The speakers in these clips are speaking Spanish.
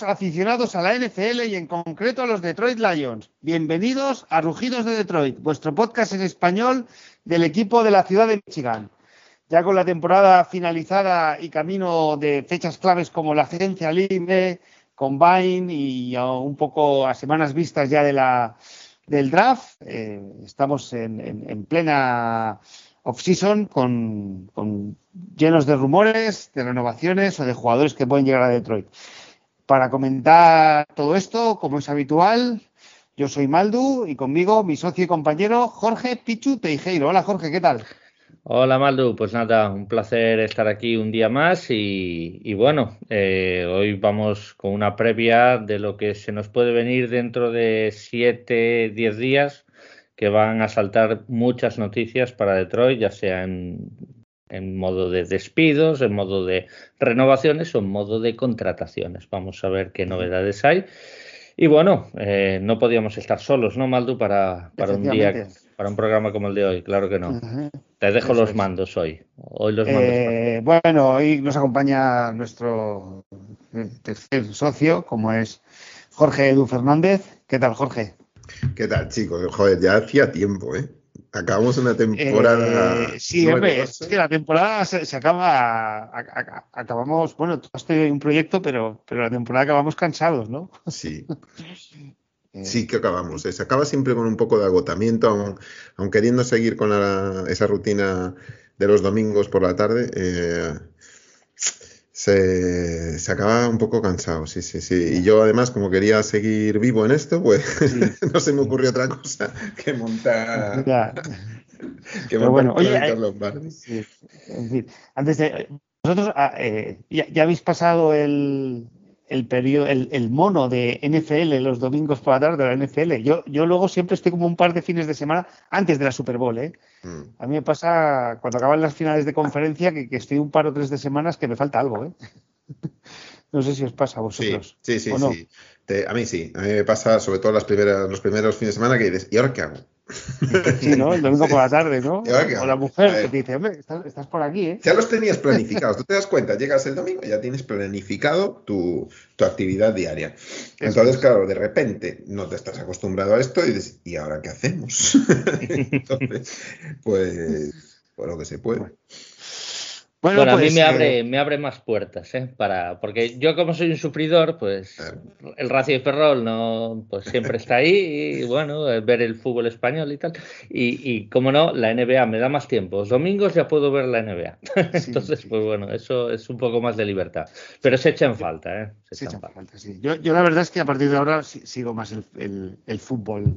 Aficionados a la NFL y en concreto a los Detroit Lions. Bienvenidos a Rugidos de Detroit, vuestro podcast en español del equipo de la ciudad de Michigan. Ya con la temporada finalizada y camino de fechas claves como la agencia libre, Combine y un poco a semanas vistas ya de la, del draft, eh, estamos en, plena off-season con, con llenos de rumores, de renovaciones o de jugadores que pueden llegar a Detroit. Para comentar todo esto, como es habitual, yo soy Maldu y conmigo mi socio y compañero Jorge Pichu Teijeiro. Hola Jorge, ¿qué tal? Hola Maldu, pues nada, un placer estar aquí un día más y, bueno, eh, hoy vamos con una previa de lo que se nos puede venir dentro de 7, 10 días, que van a saltar muchas noticias para Detroit, ya sea en en modo de despidos, en modo de renovaciones o en modo de contrataciones. Vamos a ver qué novedades hay. Y bueno, eh, no podíamos estar solos, ¿no, Maldu, para, para un día, para un programa como el de hoy? Claro que no. Te dejo los mandos hoy. Hoy los mandos. Eh, bueno, hoy nos acompaña nuestro eh, tercer socio, como es Jorge Edu Fernández. ¿Qué tal, Jorge? ¿Qué tal, chicos? Joder, ya hacía tiempo, ¿eh? Acabamos una temporada. Eh, sí, hombre, es que la temporada se, acaba. acabamos, bueno, has tenido un proyecto, pero, pero la temporada acabamos cansados, ¿no? Sí. Eh. Sí que acabamos. Se acaba siempre con un poco de agotamiento, aun, queriendo seguir con esa rutina de los domingos por la tarde. Eh, se, se, acaba un poco cansado, sí, sí, sí. Y yo además, como quería seguir vivo en esto, pues no se me ocurrió otra cosa que montar. que montar bueno, oye, eh, en fin, antes de. Vosotros ah, eh, ya, habéis pasado el, el periodo, el, mono de NFL los domingos por la tarde de la NFL. Yo, yo luego siempre estoy como un par de fines de semana antes de la Super Bowl, ¿eh? Mm. A mí me pasa cuando acaban las finales de conferencia que, estoy un par o tres de semanas que me falta algo, ¿eh? no sé si os pasa a vosotros. Sí, sí, sí. a mí sí. A mí me pasa sobre todo las primeras, los primeros fines de semana que dices, ¿y ahora qué hago? Sí, ¿no? El domingo por la tarde, ¿no? O la mujer que te dice, hombre, estás, por aquí, ¿eh? Ya los tenías planificados. Tú te das cuenta, llegas el domingo y ya tienes planificado tu, actividad diaria. Entonces, claro, de repente no te estás acostumbrado a esto y dices, ¿y ahora qué hacemos? Entonces, pues, por lo que se puede. Bueno, a mí pues, me abre, eh, me abre más puertas, ¿eh? Para, porque yo como soy un sufridor, pues el Racing Ferrol no, pues siempre está ahí y bueno, ver el fútbol español y tal. Y, y como no, la NBA me da más tiempo. Los domingos ya puedo ver la NBA. Entonces, pues bueno, eso es un poco más de libertad. Pero se echa en falta, ¿eh? Se, echa en falta. sí. Yo, yo, la verdad es que a partir de ahora sigo más el, el, el fútbol.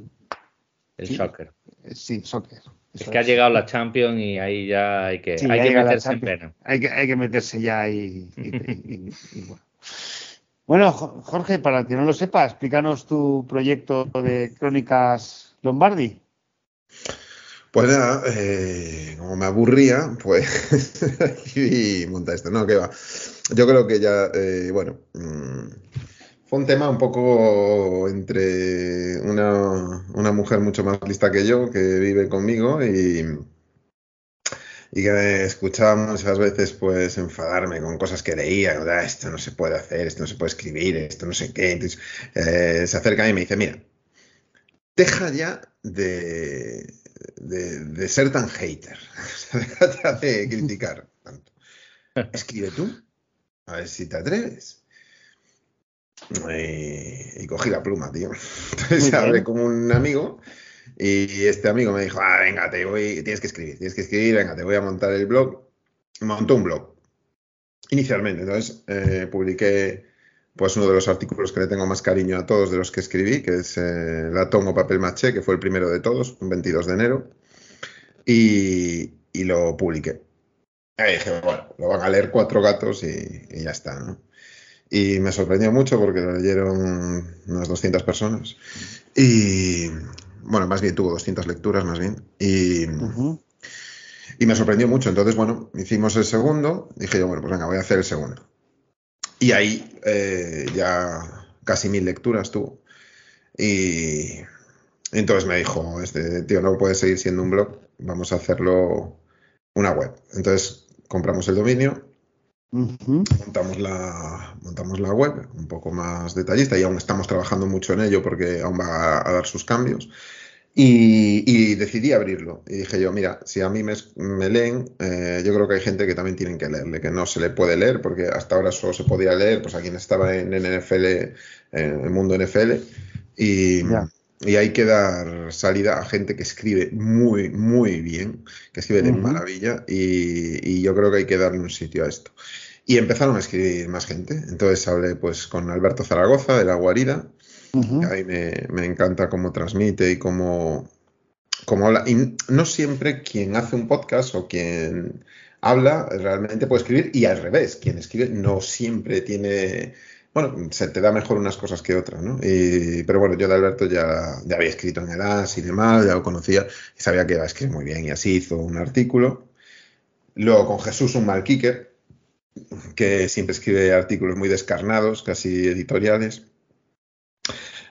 El soccer. Sí, soccer. Es que ha llegado la Champions y ahí ya hay que, hay que meterse en pena. Hay que, hay que meterse ya y, bueno. Bueno, Jorge, para el que no lo sepa, explícanos tu proyecto de Crónicas Lombardi. Pues nada, eh, como me aburría, pues y monta esto, ¿no? Que va. Yo creo que ya, eh, bueno, mm, fue un tema un poco entre una, mujer mucho más lista que yo, que vive conmigo y, y que me escuchaba muchas veces pues enfadarme con cosas que leía, ah, esto no se puede hacer, esto no se puede escribir, esto no sé qué. Entonces eh, se acerca a mí y me dice, mira, deja ya de, de, ser tan hater, deja ya de criticar tanto. Escribe tú, a ver si te atreves. Y, cogí la pluma, tío. Entonces hablé con un amigo y este amigo me dijo, ah, venga, te voy, tienes que escribir, tienes que escribir, venga, te voy a montar el blog. Montó un blog. Inicialmente, entonces eh, publiqué pues uno de los artículos que le tengo más cariño a todos de los que escribí, que es eh, La Tomo Papel Maché, que fue el primero de todos, un 22 de enero, y, lo publiqué. Y dije, bueno, lo van a leer cuatro gatos y, y ya está, ¿no? Y me sorprendió mucho porque lo leyeron unas 200 personas. Y bueno, más bien tuvo 200 lecturas, más bien. Y, y me sorprendió mucho. Entonces, bueno, hicimos el segundo. Dije yo, bueno, pues venga, voy a hacer el segundo. Y ahí eh, ya casi mil lecturas tuvo. Y entonces me dijo, este tío no puede seguir siendo un blog, vamos a hacerlo una web. Entonces compramos el dominio montamos, la, montamos la web un poco más detallista y aún estamos trabajando mucho en ello porque aún va a, dar sus cambios. Y, decidí abrirlo. Y dije yo, mira, si a mí me, leen, eh, yo creo que hay gente que también tienen que leerle, que no se le puede leer, porque hasta ahora solo se podía leer pues a quien estaba en, NFL, en el mundo NFL. Y, y hay que dar salida a gente que escribe muy, muy bien, que escribe de maravilla y, yo creo que hay que darle un sitio a esto. Y empezaron a escribir más gente. Entonces hablé pues con Alberto Zaragoza de La Guarida. a mí me, encanta cómo transmite y cómo, cómo habla. Y no siempre quien hace un podcast o quien habla realmente puede escribir y al revés, quien escribe no siempre tiene bueno, se te da mejor unas cosas que otras, ¿no? pero bueno, yo de Alberto ya, ya había escrito en edad y demás, ya lo conocía y sabía que iba a escribir muy bien y así hizo un artículo. Luego con Jesús, un mal kicker, que siempre escribe artículos muy descarnados, casi editoriales.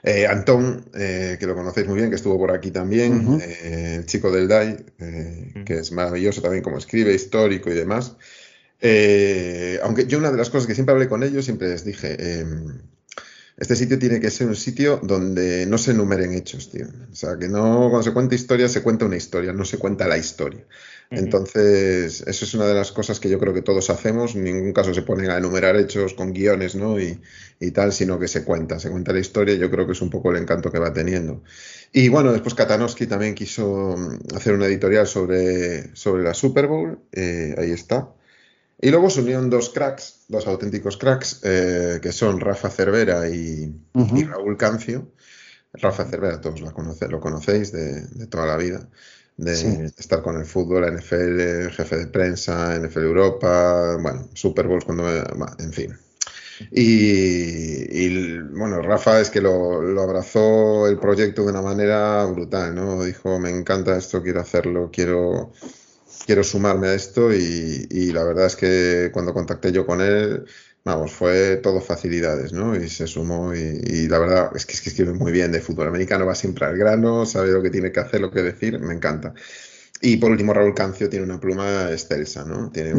Eh, Antón, eh, que lo conocéis muy bien, que estuvo por aquí también, eh, el chico del DAI, que es maravilloso también como escribe, histórico y demás. Eh, aunque yo una de las cosas que siempre hablé con ellos, siempre les dije, em, este sitio tiene que ser un sitio donde no se enumeren hechos, tío. O sea, que no, cuando se cuenta historia, se cuenta una historia, no se cuenta la historia. Entonces, eso es una de las cosas que yo creo que todos hacemos. En ningún caso se ponen a enumerar hechos con guiones, ¿no? Y, tal, sino que se cuenta, se cuenta la historia. Yo creo que es un poco el encanto que va teniendo. Y bueno, después Katanowski también quiso hacer una editorial sobre, sobre la Super Bowl. Eh, ahí está. Y luego se unieron dos cracks, dos auténticos cracks, eh, que son Rafa Cervera y, Raúl Cancio. Rafa Cervera, todos lo, lo conocéis de, toda la vida, de estar con el fútbol, la NFL, jefe de prensa, NFL Europa, bueno, Super Bowls cuando... en fin. Y, bueno, Rafa es que lo, lo, abrazó el proyecto de una manera brutal, ¿no? Dijo, me encanta esto, quiero hacerlo, quiero quiero sumarme a esto y, la verdad es que cuando contacté yo con él, vamos, fue todo facilidades, ¿no? Y se sumó y, la verdad es que, es que escribe muy bien de fútbol americano, va siempre al grano, sabe lo que tiene que hacer, lo que decir, me encanta. Y por último, Raúl Cancio tiene una pluma excelsa, ¿no? Tiene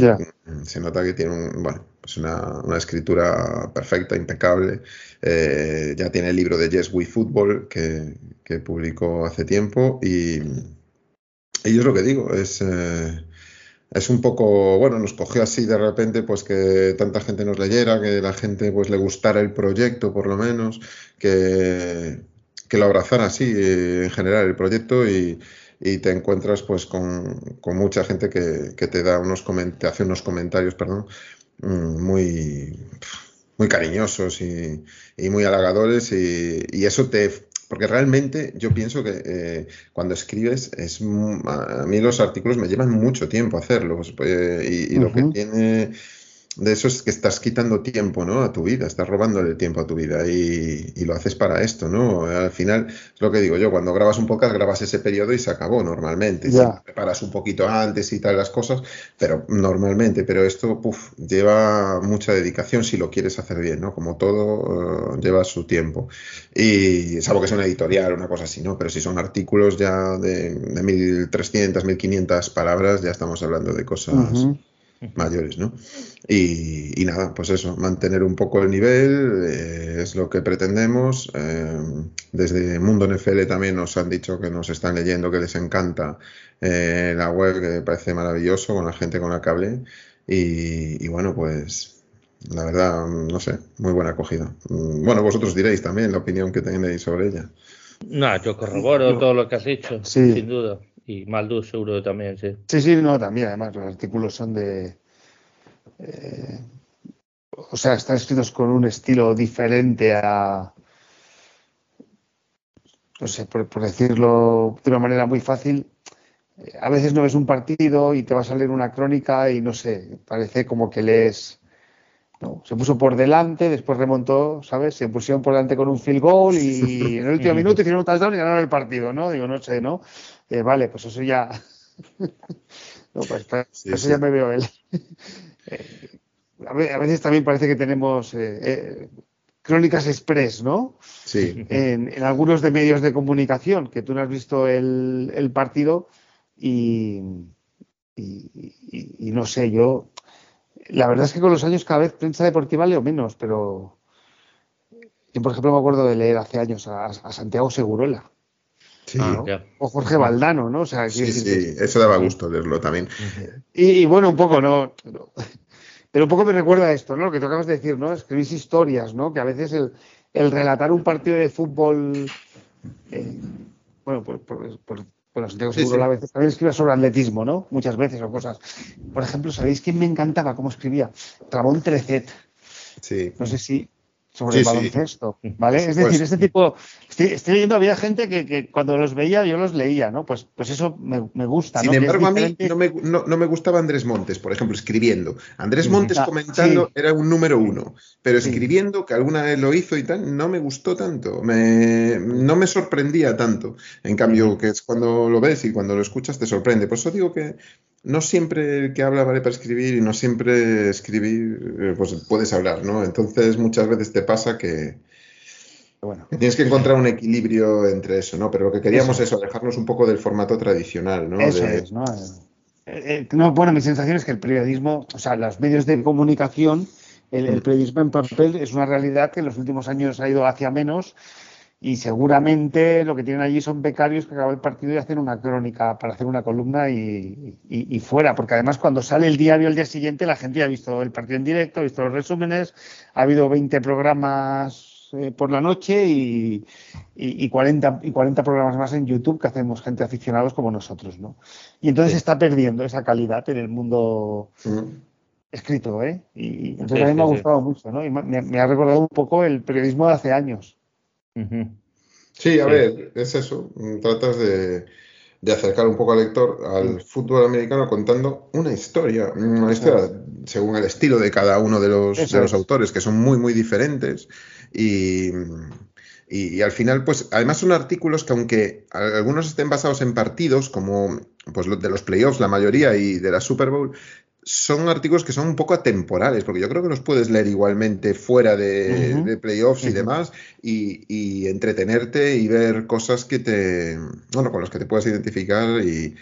se nota que tiene un, bueno, pues una, una, escritura perfecta, impecable. Eh, ya tiene el libro de Yes We Football que, que publicó hace tiempo y, y es lo que digo, es, eh, es un poco, bueno, nos cogió así de repente, pues que tanta gente nos leyera, que la gente pues le gustara el proyecto por lo menos, que, que lo abrazara así eh, en general el proyecto y, y te encuentras pues con, con mucha gente que, que, te da unos te hace unos comentarios, perdón, mm, muy muy cariñosos y, y muy halagadores y, y, eso te, porque realmente yo pienso que eh, cuando escribes, es a mí los artículos me llevan mucho tiempo hacerlos. Eh, y, lo que tiene de eso es que estás quitando tiempo, ¿no? A tu vida, estás robándole tiempo a tu vida y, lo haces para esto, ¿no? Al final, es lo que digo yo, cuando grabas un podcast, grabas ese periodo y se acabó normalmente. preparas un poquito antes y tal las cosas, pero normalmente, pero esto, puf, lleva mucha dedicación si lo quieres hacer bien, ¿no? Como todo, eh, lleva su tiempo. Y salvo que sea una editorial, una cosa así, ¿no? Pero si son artículos ya de, de 1.300, 1.500 palabras, ya estamos hablando de cosas mayores, ¿no? Y, nada, pues eso, mantener un poco el nivel eh, es lo que pretendemos. Eh, desde Mundo NFL también nos han dicho que nos están leyendo, que les encanta eh, la web, que parece maravilloso con la gente con la que hablé. Y, bueno, pues la verdad, no sé, muy buena acogida. Mm, bueno, vosotros diréis también la opinión que tenéis sobre ella. No, yo corroboro todo lo que has dicho, sin duda. Y Maldu seguro también, sí. Sí, sí, no, también. Además, los artículos son de... Eh, o sea, están escritos con un estilo diferente a... No sé, por, decirlo de una manera muy fácil, eh, a veces no ves un partido y te vas a leer una crónica y no sé, parece como que lees no, se puso por delante, después remontó, ¿sabes? Se pusieron por delante con un field goal y en el último minuto hicieron un touchdown y ganaron el partido, ¿no? Digo, no sé, ¿no? Eh, vale, pues eso ya. no, pues, eso ya me veo él. Eh, a veces también parece que tenemos eh, crónicas express, ¿no? Sí. En, en, algunos de medios de comunicación, que tú no has visto el, el partido y, y, y no sé, yo la verdad es que con los años cada vez prensa deportiva leo menos, pero yo, por ejemplo, me acuerdo de leer hace años a, Santiago Segurola. Sí. O Jorge Valdano, ¿no? O sea, sí, sí, eso daba gusto leerlo también. Y, bueno, un poco, ¿no? Pero un poco me recuerda a esto, ¿no? Lo que tú acabas de decir, ¿no? Escribís historias, ¿no? Que a veces el, el relatar un partido de fútbol, eh, bueno, por, por, por, bueno, Santiago Seguro a veces también escribe sobre atletismo, ¿no? Muchas veces o cosas. Por ejemplo, ¿sabéis quién me encantaba cómo escribía? Ramón Trecet. Sí. No sé si sobre el baloncesto, ¿vale? es decir, este tipo, estoy, leyendo, había gente que, cuando los veía yo los leía, ¿no? Pues, pues eso me, gusta. Sin embargo, a mí no me, no, me, gustaba Andrés Montes, por ejemplo, escribiendo. Andrés Montes comentando era un número uno, pero escribiendo, que alguna vez lo hizo y tal, no me gustó tanto, me, no me sorprendía tanto. En cambio, que es cuando lo ves y cuando lo escuchas te sorprende. Por eso digo que no siempre el que habla vale para escribir y no siempre escribir, eh, pues puedes hablar, ¿no? Entonces muchas veces te pasa que, bueno. tienes que encontrar un equilibrio entre eso, ¿no? Pero lo que queríamos es alejarnos un poco del formato tradicional, ¿no? Eso es, ¿no? Eh, eh, ¿no? Bueno, mi sensación es que el periodismo, o sea, los medios de comunicación, el, el mm. periodismo en papel es una realidad que en los últimos años ha ido hacia menos y seguramente lo que tienen allí son becarios que acaban el partido y hacen una crónica para hacer una columna y, fuera, porque además cuando sale el diario el día siguiente la gente ya ha visto el partido en directo, ha visto los resúmenes, ha habido 20 programas eh, por la noche y, y, 40, y 40 programas más en YouTube que hacemos gente aficionados como nosotros, ¿no? Y entonces se está perdiendo esa calidad en el mundo escrito, ¿eh? Y entonces a mí me ha gustado mucho, ¿no? Y me ha recordado un poco el periodismo de hace años. Sí, a ver, es eso. Tratas de, acercar un poco al lector al fútbol americano contando una historia, una historia según el estilo de cada uno de los, de los autores, que son muy, muy diferentes. Y, y, al final, pues, además son artículos que aunque algunos estén basados en partidos, como pues de los playoffs, la mayoría, y de la Super Bowl, son artículos que son un poco atemporales, porque yo creo que los puedes leer igualmente fuera de, playoffs y demás, y, entretenerte y ver cosas que te, bueno, con las que te puedas identificar y,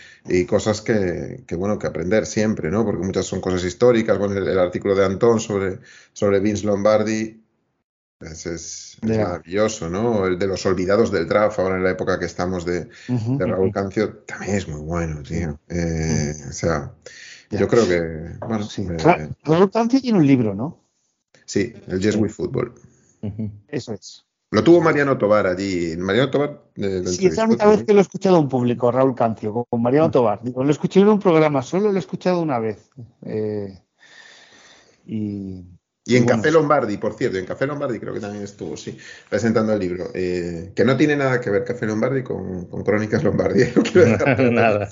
cosas que, bueno, que aprender siempre, ¿no? Porque muchas son cosas históricas, bueno, el, artículo de Antón sobre, sobre Vince Lombardi, es, maravilloso, ¿no? El de los olvidados del draft, ahora en la época que estamos de, Raúl Cancio, también es muy bueno, tío. Eh, o sea, yo creo que. Bueno, sí. tiene un libro, ¿no? Sí, el Yes We Football. Eso es. Lo tuvo Mariano Tobar allí. Mariano Tobar. Eh, sí, es la única vez que lo he escuchado en público, Raúl Cancio, con Mariano Tobar. Digo, lo escuché en un programa, solo lo he escuchado una vez. Eh, y y en Café Lombardi, por cierto, en Café Lombardi creo que también estuvo, sí, presentando el libro. Eh, que no tiene nada que ver Café Lombardi con, Crónicas Lombardi. nada.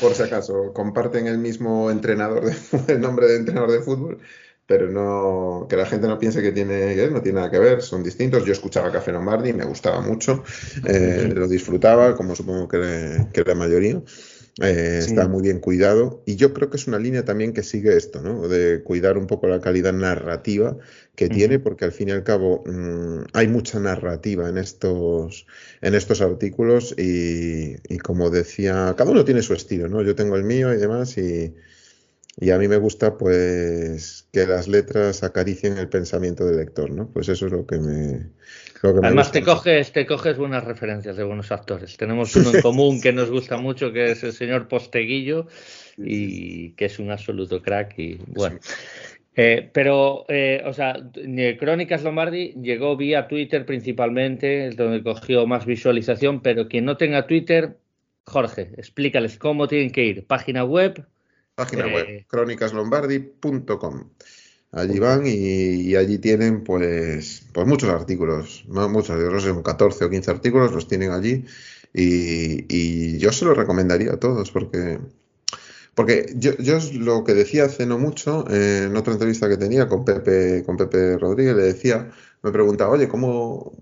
Por si acaso, comparten el mismo entrenador, de, el nombre de entrenador de fútbol, pero no que la gente no piense que tiene no tiene nada que ver, son distintos. Yo escuchaba Café Lombardi, me gustaba mucho, eh, lo disfrutaba, como supongo que, que la mayoría. Eh, está muy bien cuidado y yo creo que es una línea también que sigue esto, ¿no? De cuidar un poco la calidad narrativa que tiene, porque al fin y al cabo mm, hay mucha narrativa en estos, en estos artículos y, y, como decía, cada uno tiene su estilo, ¿no? Yo tengo el mío y demás y, y a mí me gusta pues que las letras acaricien el pensamiento del lector, ¿no? Pues eso es lo que me... Además te coges, te coges buenas referencias de buenos actores. Tenemos uno en común que nos gusta mucho, que es el señor Posteguillo, y que es un absoluto crack. Y bueno. Eh, pero, eh, o sea, Crónicas Lombardi llegó vía Twitter principalmente, donde cogió más visualización, pero quien no tenga Twitter, Jorge, explícales cómo tienen que ir. Página web, Página web, eh, crónicaslombardi.com. Allí van y, allí tienen pues, pues muchos artículos, muchos, yo no sé, 14 o 15 artículos los tienen allí y, yo se los recomendaría a todos porque, porque yo, yo lo que decía hace no mucho, en otra entrevista que tenía con Pepe, con Pepe Rodríguez, le decía, me preguntaba, oye, ¿cómo,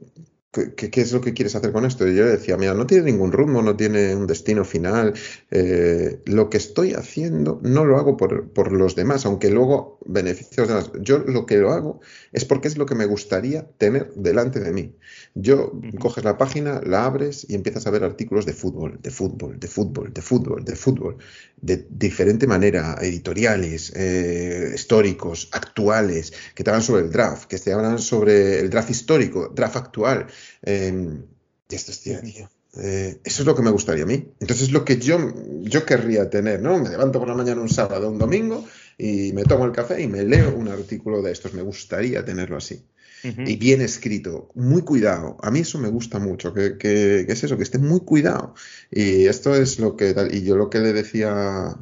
¿Qué, es lo que quieres hacer con esto? Y yo le decía, mira, no tiene ningún rumbo, no tiene un destino final. Eh, lo que estoy haciendo no lo hago por, los demás, aunque luego beneficios de demás. Yo lo que lo hago es porque es lo que me gustaría tener delante de mí. Yo coges la página, la abres y empiezas a ver artículos de fútbol, de fútbol, de fútbol, de fútbol, de fútbol, de diferente manera, editoriales, eh, históricos, actuales, que te hablan sobre el draft, que te hablan sobre el draft histórico, draft actual. Eh, esto es tío. Eh, eso es lo que me gustaría a mí. Entonces, lo que yo, yo querría tener, ¿no? Me levanto por la mañana un sábado, un domingo, y me tomo el café y me leo un artículo de estos. Me gustaría tenerlo así. Y bien escrito, muy cuidado. A mí eso me gusta mucho, que, que, es eso, que esté muy cuidado. Y esto es lo que, y yo lo que le decía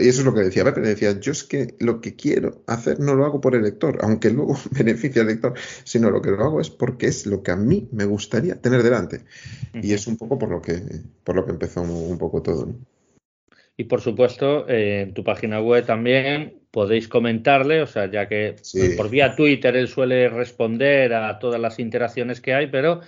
y eso es lo que decía Pepe, le decía, yo es que lo que quiero hacer no lo hago por el lector, aunque luego beneficie al lector, sino lo que lo hago es porque es lo que a mí me gustaría tener delante. Y es un poco por lo que, por lo que empezó un, poco todo. Y por supuesto, eh, en tu página web también podéis comentarle, o sea, ya que por vía Twitter él suele responder a todas las interacciones que hay, pero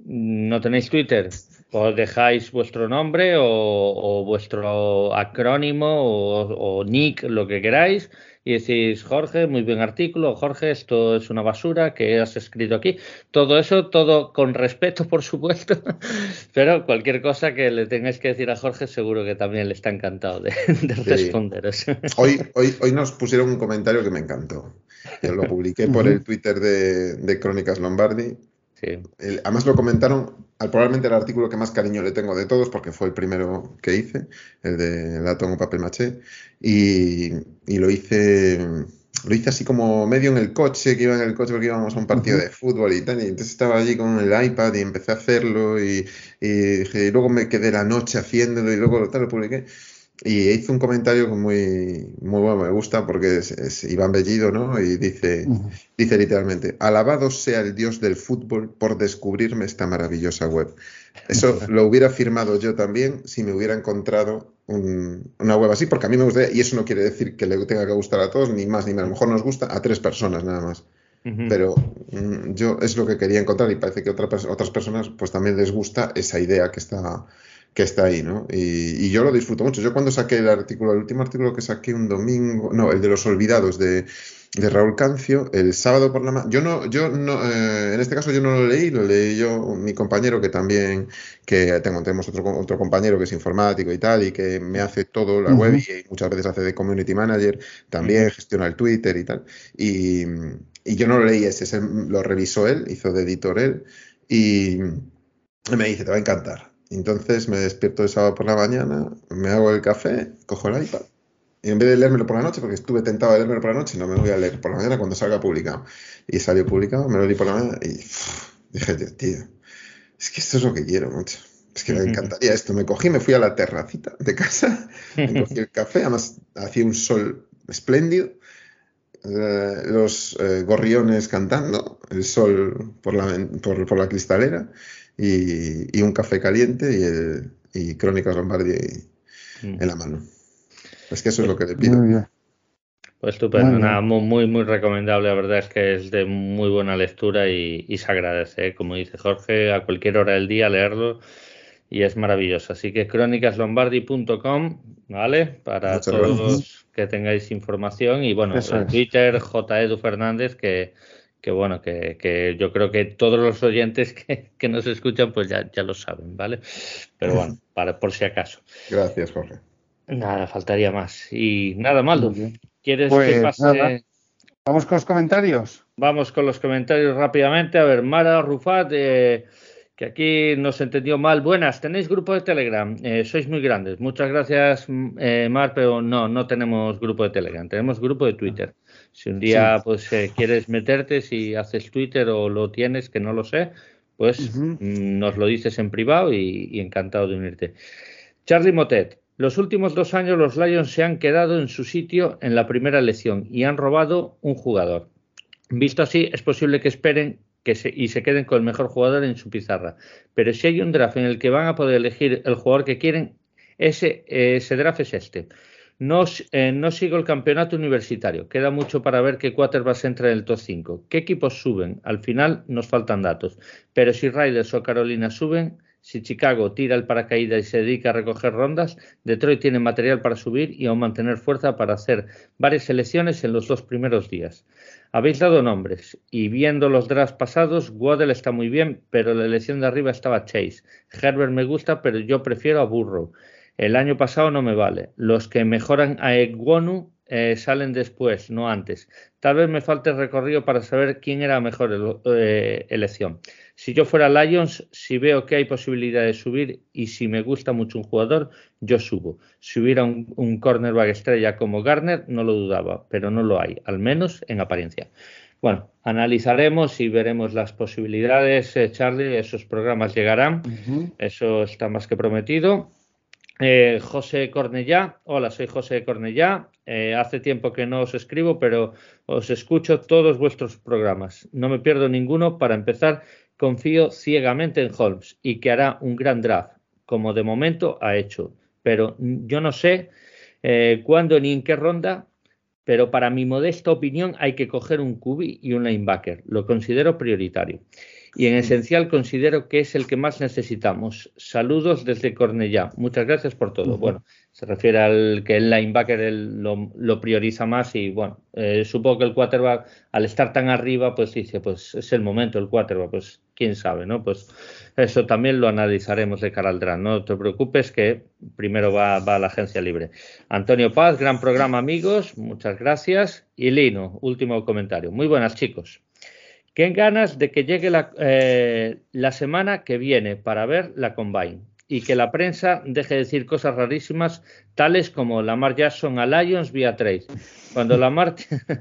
no tenéis Twitter, os dejáis vuestro nombre o, vuestro acrónimo o, nick, lo que queráis, y decís, Jorge, muy buen artículo, Jorge, esto es una basura que has escrito aquí. Todo eso, todo con respeto, por supuesto, pero cualquier cosa que le tengáis que decir a Jorge, seguro que también le está encantado de, responderos. Hoy, hoy, hoy nos pusieron un comentario que me encantó. Yo lo publiqué por el Twitter de, de Crónicas Lombardi además lo comentaron, probablemente el artículo que más cariño le tengo de todos, porque fue el primero que hice, el de latón o papel maché, y, lo hice lo hice así como medio en el coche, que iba en el coche porque íbamos a un partido de fútbol y tal, y entonces estaba allí con el iPad y empecé a hacerlo y, y luego me quedé la noche haciéndolo y luego tal, lo publiqué. Y hizo un comentario muy, muy bueno, me gusta porque es, Iván Bellido, ¿no? Y dice, dice literalmente, alabado sea el dios del fútbol por descubrirme esta maravillosa web. Eso lo hubiera firmado yo también si me hubiera encontrado una web así, porque a mí me gustaría, y eso no quiere decir que le tenga que gustar a todos, ni más ni menos, a lo mejor nos gusta a tres personas nada más. Pero mm, yo es lo que quería encontrar y parece que a otras personas pues también les gusta esa idea que está, que está ahí, ¿no? Y, yo lo disfruto mucho. Yo cuando saqué el artículo, el último artículo que saqué un domingo, no, el de los olvidados de, Raúl Cancio, el sábado por la mañana, yo no, yo no, eh, en este caso yo no lo leí, lo leí yo, mi compañero que también, que tengo, tenemos otro, otro compañero que es informático y tal, y que me hace todo la web y muchas veces hace de community manager, también gestiona el Twitter y tal. Y, y yo no lo leí ese, lo revisó él, hizo de editor él, y me dice, te va a encantar entonces me despierto el sábado por la mañana, me hago el café, cojo el iPad y en vez de leérmelo por la noche, porque estuve tentado de leérmelo por la noche, no me voy a leer por la mañana cuando salga publicado. Y salió publicado, me lo leí por la mañana y dije, tío, es que esto es lo que quiero, mucho. Es que me encantaría esto. Me cogí, me fui a la terracita de casa, me cogí el café, además hacía un sol espléndido, eh, los eh, gorriones cantando, el sol por la, por, por la cristalera y, un café caliente y, el, y Crónicas Lombardi mm. en la mano. Es que eso es lo que le pido. Muy bien. Pues estupendo, nada, muy, muy, recomendable. La verdad es que es de muy buena lectura y, se agradece, ¿eh? como dice Jorge, a cualquier hora del día leerlo y es maravilloso. Así que crónicaslombardi.com, ¿vale? Para todos que tengáis información y bueno, en Twitter, J. Fernández, que que bueno, que, yo creo que todos los oyentes que, nos escuchan pues ya, ya lo saben, ¿vale? Pero bueno, para, por si acaso. Gracias, Jorge. Nada, faltaría más. Y nada, Maldo, ¿quieres que pues pase? Vamos con los comentarios. Vamos con los comentarios rápidamente. A ver, Mara Rufat, eh, que aquí nos entendió mal. Buenas, ¿tenéis grupo de Telegram? Eh, sois muy grandes. Muchas gracias, eh, Mar, pero no, no tenemos grupo de Telegram. Tenemos grupo de Twitter. Si un día pues eh, quieres meterte, si haces Twitter o lo tienes, que no lo sé, pues mm, nos lo dices en privado y, encantado de unirte. Charlie Motet, los últimos dos años los Lions se han quedado en su sitio en la primera elección y han robado un jugador. Visto así, es posible que esperen que se, y se queden con el mejor jugador en su pizarra. Pero si hay un draft en el que van a poder elegir el jugador que quieren, ese, ese draft es este. No, eh, no, sigo el campeonato universitario. Queda mucho para ver qué quarterbacks entra en el top 5. ¿Qué equipos suben? Al final nos faltan datos. Pero si Raiders o Carolina suben, si Chicago tira el paracaídas y se dedica a recoger rondas, Detroit tiene material para subir y aún mantener fuerza para hacer varias selecciones en los dos primeros días. Habéis dado nombres y viendo los drafts pasados, Waddle está muy bien, pero la elección de arriba estaba Chase. Herbert me gusta, pero yo prefiero a Burrow. El año pasado no me vale. Los que mejoran a Egwonu eh, salen después, no antes. Tal vez me falte recorrido para saber quién era la mejor eh, elección. Si yo fuera Lions, si veo que hay posibilidad de subir y si me gusta mucho un jugador, yo subo. Si hubiera un, cornerback estrella como Garner, no lo dudaba, pero no lo hay, al menos en apariencia. Bueno, analizaremos y veremos las posibilidades, eh, Charlie. Esos programas llegarán. Eso está más que prometido. Eh, José Cornellá, hola, soy José Cornellá. Eh, hace tiempo que no os escribo, pero os escucho todos vuestros programas. No me pierdo ninguno. Para empezar, confío ciegamente en Holmes y que hará un gran draft, como de momento ha hecho. Pero yo no sé eh, cuándo ni en qué ronda, pero para mi modesta opinión hay que coger un cubi y un linebacker. Lo considero prioritario. Y en esencial considero que es el que más necesitamos. Saludos desde Cornellá. Muchas gracias por todo. Bueno, se refiere al que el linebacker lo, prioriza más y bueno, eh, supongo que el quarterback al estar tan arriba pues dice pues es el momento el quarterback, pues quién sabe, ¿no? Pues eso también lo analizaremos de cara al draft, no te preocupes que primero va, va a la agencia libre. Antonio Paz, gran programa amigos, muchas gracias. Y Lino, último comentario. Muy buenas chicos. ¿Qué ganas de que llegue la, eh, la semana que viene para ver la Combine? y que la prensa deje de decir cosas rarísimas, tales como Lamar Jackson a Lions vía trade. Cuando Lamar,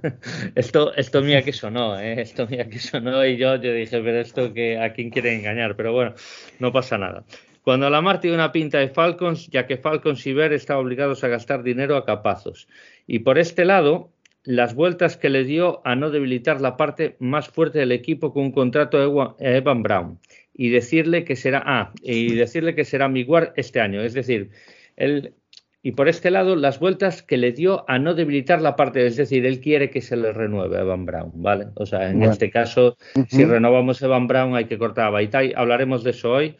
esto, esto mía que sonó, ¿eh? esto mía que sonó y yo, yo dije, pero esto que a quién quiere engañar, pero bueno, no pasa nada. Cuando Lamar tiene una pinta de Falcons, ya que Falcons y Ver están obligados a gastar dinero a capazos. Y por este lado, las vueltas que le dio a no debilitar la parte más fuerte del equipo con un contrato de Evan Brown y decirle que será ah, y decirle que será mi guard este año. Es decir, él, y por este lado, las vueltas que le dio a no debilitar la parte, es decir, él quiere que se le renueve a Evan Brown, ¿vale? O sea, en este caso, si renovamos a Evan Brown, hay que cortar a Baitai. Hablaremos de eso hoy.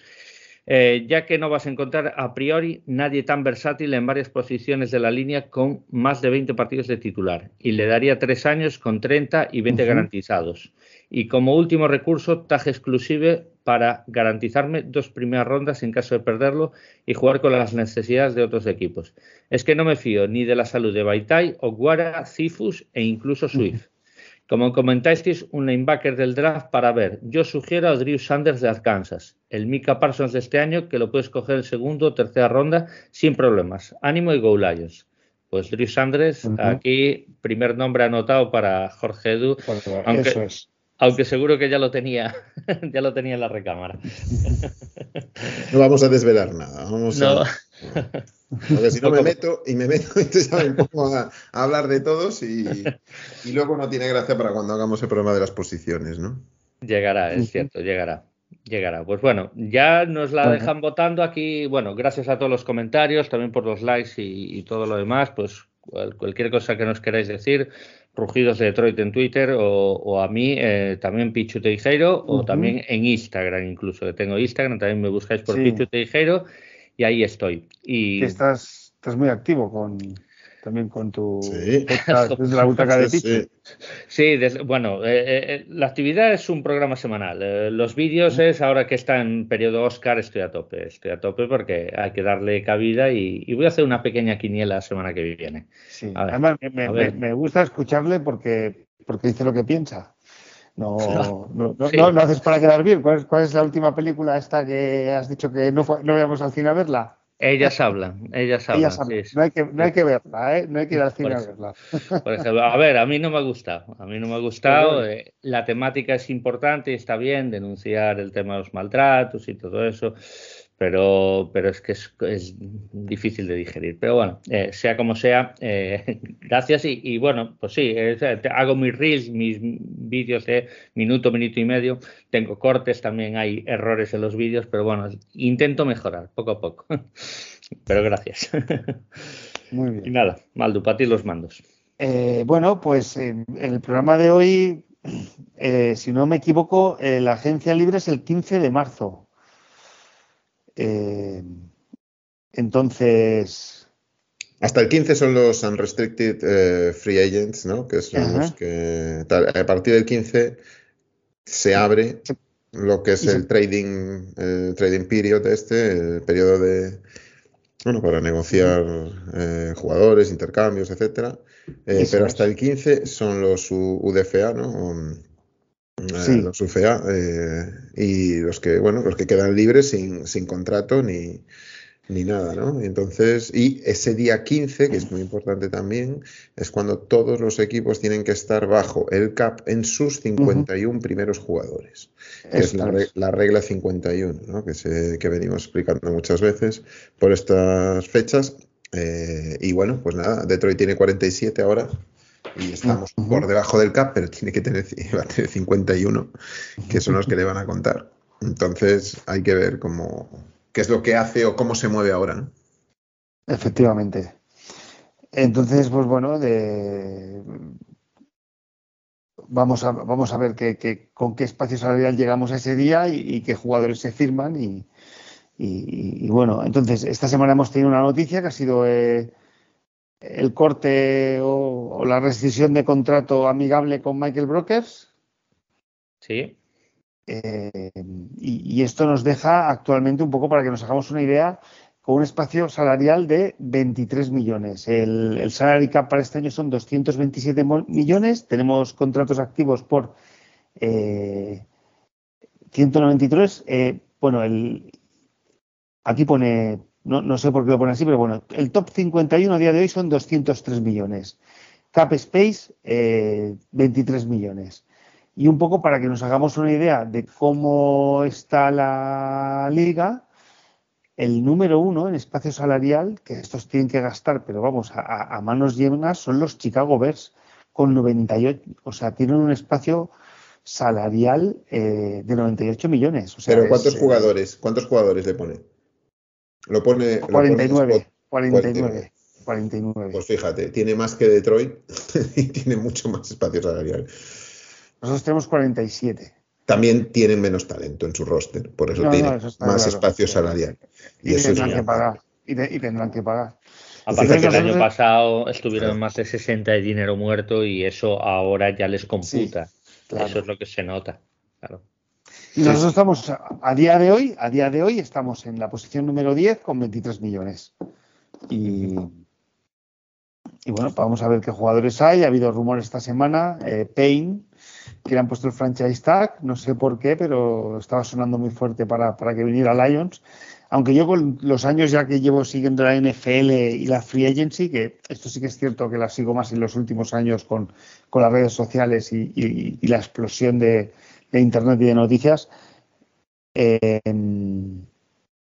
Eh, ya que no vas a encontrar a priori nadie tan versátil en varias posiciones de la línea con más de 20 partidos de titular. Y le daría tres años con 30 y 20 garantizados. Y como último recurso, taje exclusive para garantizarme dos primeras rondas en caso de perderlo y jugar con las necesidades de otros equipos. Es que no me fío ni de la salud de Baitai, Oguara, Cifus e incluso Swift. Como comentáis, un linebacker del draft para ver. Yo sugiero a Drew Sanders de Arkansas, el Mika Parsons de este año, que lo puedes coger en segundo o tercera ronda sin problemas. Ánimo y go Lions. Pues Drew Sanders, aquí primer nombre anotado para Jorge Edu. aunque, Eso es. Aunque seguro que ya lo tenía, ya lo tenía en la recámara. No vamos a desvelar nada. Vamos a, porque si no me meto y me meto, entonces me pongo a, hablar de todos y, luego no tiene gracia para cuando hagamos el problema de las posiciones, ¿no? Llegará, es cierto, llegará. Llegará. Pues bueno, ya nos la dejan votando aquí. Bueno, gracias a todos los comentarios, también por los likes y, todo lo demás. Pues cualquier cosa que nos queráis decir, Rugidos de Detroit en Twitter o, a mí eh, también Pichu Teijeiro o también en Instagram incluso, que tengo Instagram, también me buscáis por Pichu Teijeiro y ahí estoy. Y... estás, estás muy activo con, también con tu sí. desde la butaca de Pichu. Sí, bueno, eh, eh, la actividad es un programa semanal. los vídeos es ahora que está en periodo Oscar, estoy a tope, estoy a tope porque hay que darle cabida y, voy a hacer una pequeña quiniela la semana que viene. Sí, además me, gusta escucharle porque, porque dice lo que piensa. No, no, no, no, haces para quedar bien. ¿Cuál es, ¿Cuál es, la última película esta que has dicho que no, no vayamos al cine a verla? Ellas hablan, ellas hablan. No, hay que, no hay que verla, ¿eh? No hay que ir al cine a verla. Por ejemplo, a ver, a mí no me ha gustado. A mí no me ha gustado. Eh, la temática es importante y está bien denunciar el tema de los maltratos y todo eso pero, pero es que es, difícil de digerir. Pero bueno, eh, sea como sea, eh, gracias y, bueno, pues sí, eh, hago mis reels, mis vídeos de minuto, minuto y medio, tengo cortes, también hay errores en los vídeos, pero bueno, intento mejorar poco a poco. pero gracias. Muy bien. Y nada, Maldu, para ti los mandos. Eh, bueno, pues en el programa de hoy, eh, si no me equivoco, eh, la agencia libre es el 15 de marzo. Entonces. Hasta el 15 son los unrestricted free agents, ¿no? Que son los que. a partir del 15 se abre lo que es el trading, el trading period este, el periodo de, bueno, para negociar eh, jugadores, intercambios, etcétera. Eh, pero hasta el 15 son los UDFA, ¿no? Eh, los UFA y los que, bueno, los que quedan libres sin, sin contrato ni, ni nada, ¿no? Entonces, y ese día 15, que es muy importante también, es cuando todos los equipos tienen que estar bajo el cap en sus 51 primeros jugadores, que es la, regla 51, ¿no? Que, se, que venimos explicando muchas veces por estas fechas. Eh, y bueno, pues nada, Detroit tiene 47 ahora y estamos por debajo del cap, pero tiene que tener, va a tener 51, que son los que le van a contar. Entonces hay que ver cómo, qué es lo que hace o cómo se mueve ahora, ¿no? Efectivamente. Entonces, pues bueno, de... vamos, a, vamos a ver que, con qué espacio salarial llegamos a ese día y, qué jugadores se firman. Y, bueno, entonces, esta semana hemos tenido una noticia que ha sido eh, el corte o, la rescisión de contrato amigable con Michael Brokers. Sí. Eh, y, esto nos deja actualmente un poco para que nos hagamos una idea con un espacio salarial de 23 millones. El, el salary cap para este año son 227 millones. Tenemos contratos activos por 193. Eh, eh, bueno, el, aquí pone, no, no, sé por qué lo pone así, pero bueno, el top 51 a día de hoy son 203 millones. Cap Space, 23 millones y un poco para que nos hagamos una idea de cómo está la liga, el número uno en espacio salarial, que estos tienen que gastar, pero vamos, a, manos llenas, son los Chicago Bears, con 98, o sea, tienen un espacio salarial eh, de 98 millones. pero ¿cuántos jugadores? ¿Cuántos jugadores le pone? Lo pone. 49, 49, 49. Pues fíjate, tiene más que Detroit y tiene mucho más espacio salarial. Nosotros tenemos 47. También tienen menos talento en su roster, por eso tienen más espacio salarial. Y, tendrán que pagar. Y, tendrán que pagar. Aparte que el año pasado estuvieron más de 60 de dinero muerto y eso ahora ya les computa. Eso es lo que se nota. Claro. Y nosotros estamos, a día de hoy, a día de hoy estamos en la posición número 10 con 23 millones. Y, y bueno, vamos a ver qué jugadores hay. Ha habido rumores esta semana. Eh, Payne, que le han puesto el franchise tag, no sé por qué, pero estaba sonando muy fuerte para, que viniera Lions. Aunque yo con los años ya que llevo siguiendo la NFL y la Free Agency, que esto sí que es cierto que la sigo más en los últimos años con, las redes sociales y, la explosión de, Internet y de noticias, eh,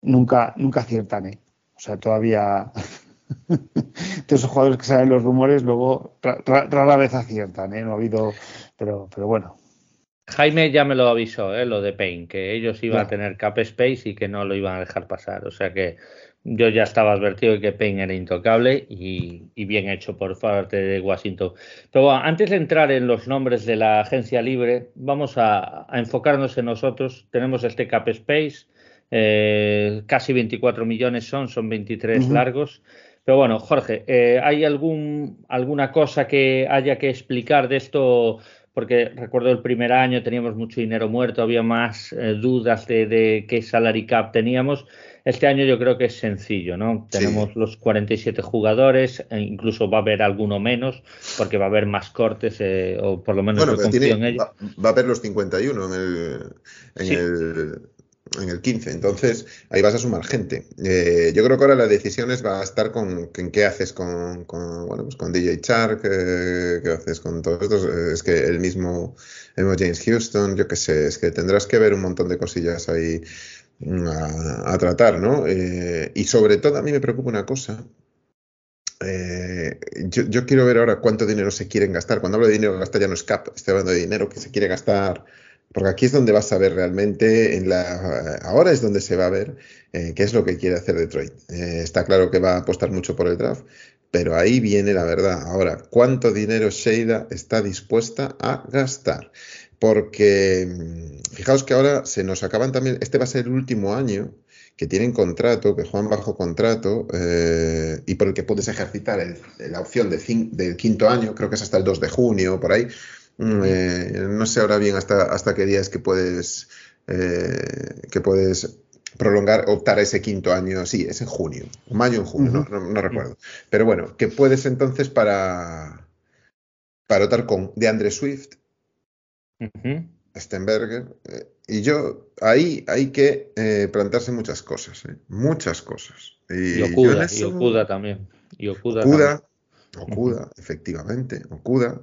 nunca, nunca aciertan. ¿eh? O sea, todavía de esos jugadores que saben los rumores, luego rara vez aciertan, ¿eh? No ha habido, pero, pero bueno. Jaime ya me lo avisó, ¿eh? lo de Payne, que ellos iban a tener cap space y que no lo iban a dejar pasar. O sea que yo ya estaba advertido de que Payne era intocable y, bien hecho por parte de Washington. Pero antes de entrar en los nombres de la agencia libre, vamos a, enfocarnos en nosotros. Tenemos este cap space, eh, casi 24 millones son, son 23 largos. Pero bueno, Jorge, eh, ¿hay algún, alguna cosa que haya que explicar de esto? Porque recuerdo el primer año teníamos mucho dinero muerto, había más eh, dudas de, qué salary cap teníamos. Este año yo creo que es sencillo, ¿no? Tenemos los 47 jugadores, e incluso va a haber alguno menos, porque va a haber más cortes, eh, o por lo menos bueno, en Va, va, a haber los 51 en el, en el en el 15. Entonces, ahí vas a sumar gente. Eh, yo creo que ahora la decisión es, va a estar con, en qué haces con, bueno, pues con DJ Shark, eh, qué haces con todos estos. Es que el mismo, James Houston, yo qué sé, es que tendrás que ver un montón de cosillas ahí a, tratar, ¿no? Eh, y sobre todo a mí me preocupa una cosa. Yo, yo, quiero ver ahora cuánto dinero se quieren gastar. Cuando hablo de dinero gastar ya no es cap, estoy hablando de dinero que se quiere gastar porque aquí es donde vas a ver realmente, en la, ahora es donde se va a ver eh, qué es lo que quiere hacer Detroit. Eh, está claro que va a apostar mucho por el draft, pero ahí viene la verdad. Ahora, ¿cuánto dinero Sheida está dispuesta a gastar? Porque mm, fijaos que ahora se nos acaban también, este va a ser el último año que tienen contrato, que juegan bajo contrato eh, y por el que puedes ejercitar la opción del quinto año, creo que es hasta el 2 de junio, por ahí. Mm, eh, no sé ahora bien hasta, hasta qué día es que puedes, eh, que puedes prolongar, optar a ese quinto año, sí, es en junio, mayo en junio, no, recuerdo. Pero bueno, que puedes entonces para, para optar con de Andre Swift, Stenberger, eh, y yo, ahí hay que eh, plantarse muchas cosas, eh, muchas cosas. Y, Okuda, también. Y Okuda, Okuda, efectivamente, Okuda.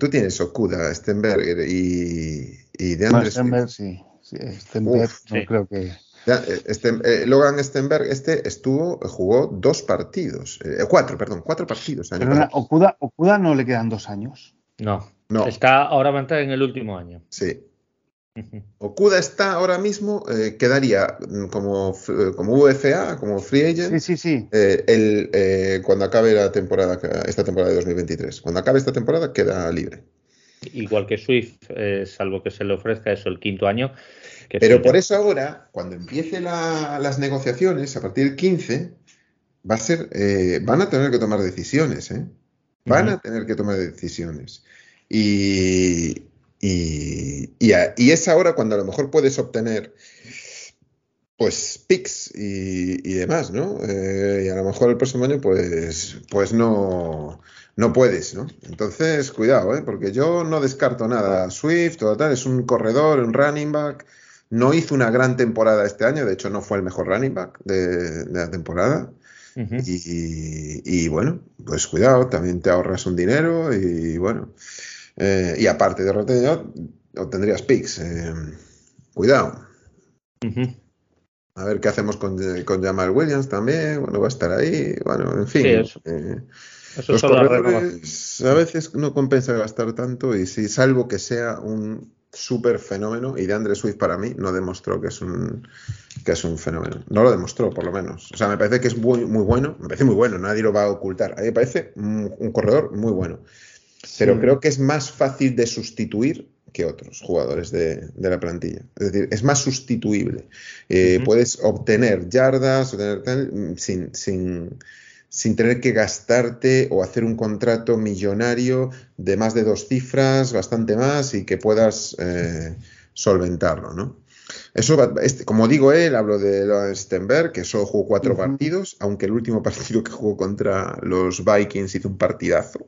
tú tienes Okuda, Stenberger y, y de Andrés. Stenberg, sí. Stenberg, no creo que. Este, Logan Stenberg, este estuvo, jugó dos partidos, cuatro, perdón, cuatro partidos. Pero Okuda, Okuda no le quedan dos años. No, no. Está, ahora va a entrar en el último año. Sí, Okuda está ahora mismo, eh, quedaría mm, como, eh, como UFA, como free agent, sí, sí, sí. Eh, el, cuando acabe la temporada, esta temporada de 2023. Cuando acabe esta temporada queda libre. Igual que Swift, salvo que se le ofrezca eso el quinto año. Pero por eso ahora, cuando empiece las negociaciones, a partir del 15, va a ser, van a tener que tomar decisiones, Van a tener que tomar decisiones. Y, y, y, es ahora cuando a lo mejor puedes obtener pues picks y, demás, ¿no? Eh, y a lo mejor el próximo año pues, pues no, no puedes, ¿no? Entonces, cuidado, ¿eh? Porque yo no descarto nada. Swift o tal, es un corredor, un running back. No hizo una gran temporada este año, de hecho no fue el mejor running back de, la temporada. y, y, bueno, pues cuidado, también te ahorras un dinero y bueno, eh, y aparte de Rotterdam, obtendrías picks. Eh, cuidado. A ver qué hacemos con, con, Jamal Williams también. Bueno, va a estar ahí. Bueno, en fin. Eh, los corredores a veces no compensa gastar tanto y si salvo que sea un súper fenómeno y de Andre Swift para mí no demostró que es un que es un fenómeno. No lo demostró, por lo menos. O sea, me parece que es muy, muy bueno. Me parece muy bueno, nadie lo va a ocultar. A mí me parece un corredor muy bueno pero creo que es más fácil de sustituir que otros jugadores de, la plantilla. Es decir, es más sustituible. Eh, puedes obtener yardas sin, sin, tener que gastarte o hacer un contrato millonario de más de dos cifras, bastante más, y que puedas eh, solventarlo, ¿no? Eso, este, como digo él, hablo de Stenberg, que solo jugó cuatro partidos, aunque el último partido que jugó contra los Vikings hizo un partidazo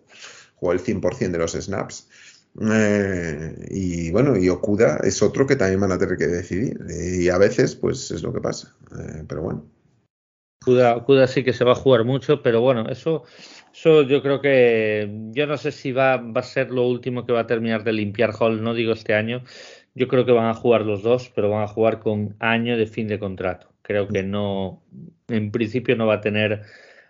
jugó el 100% de los snaps. Eh, y bueno, y Okuda es otro que también van a tener que decidir. Y a veces, pues es lo que pasa. Eh, pero bueno. Okuda, sí que se va a jugar mucho, pero bueno, eso, eso yo creo que. Yo no sé si va, va a ser lo último que va a terminar de limpiar Hall, no digo este año. Yo creo que van a jugar los dos, pero van a jugar con año de fin de contrato. Creo que no, en principio no va a tener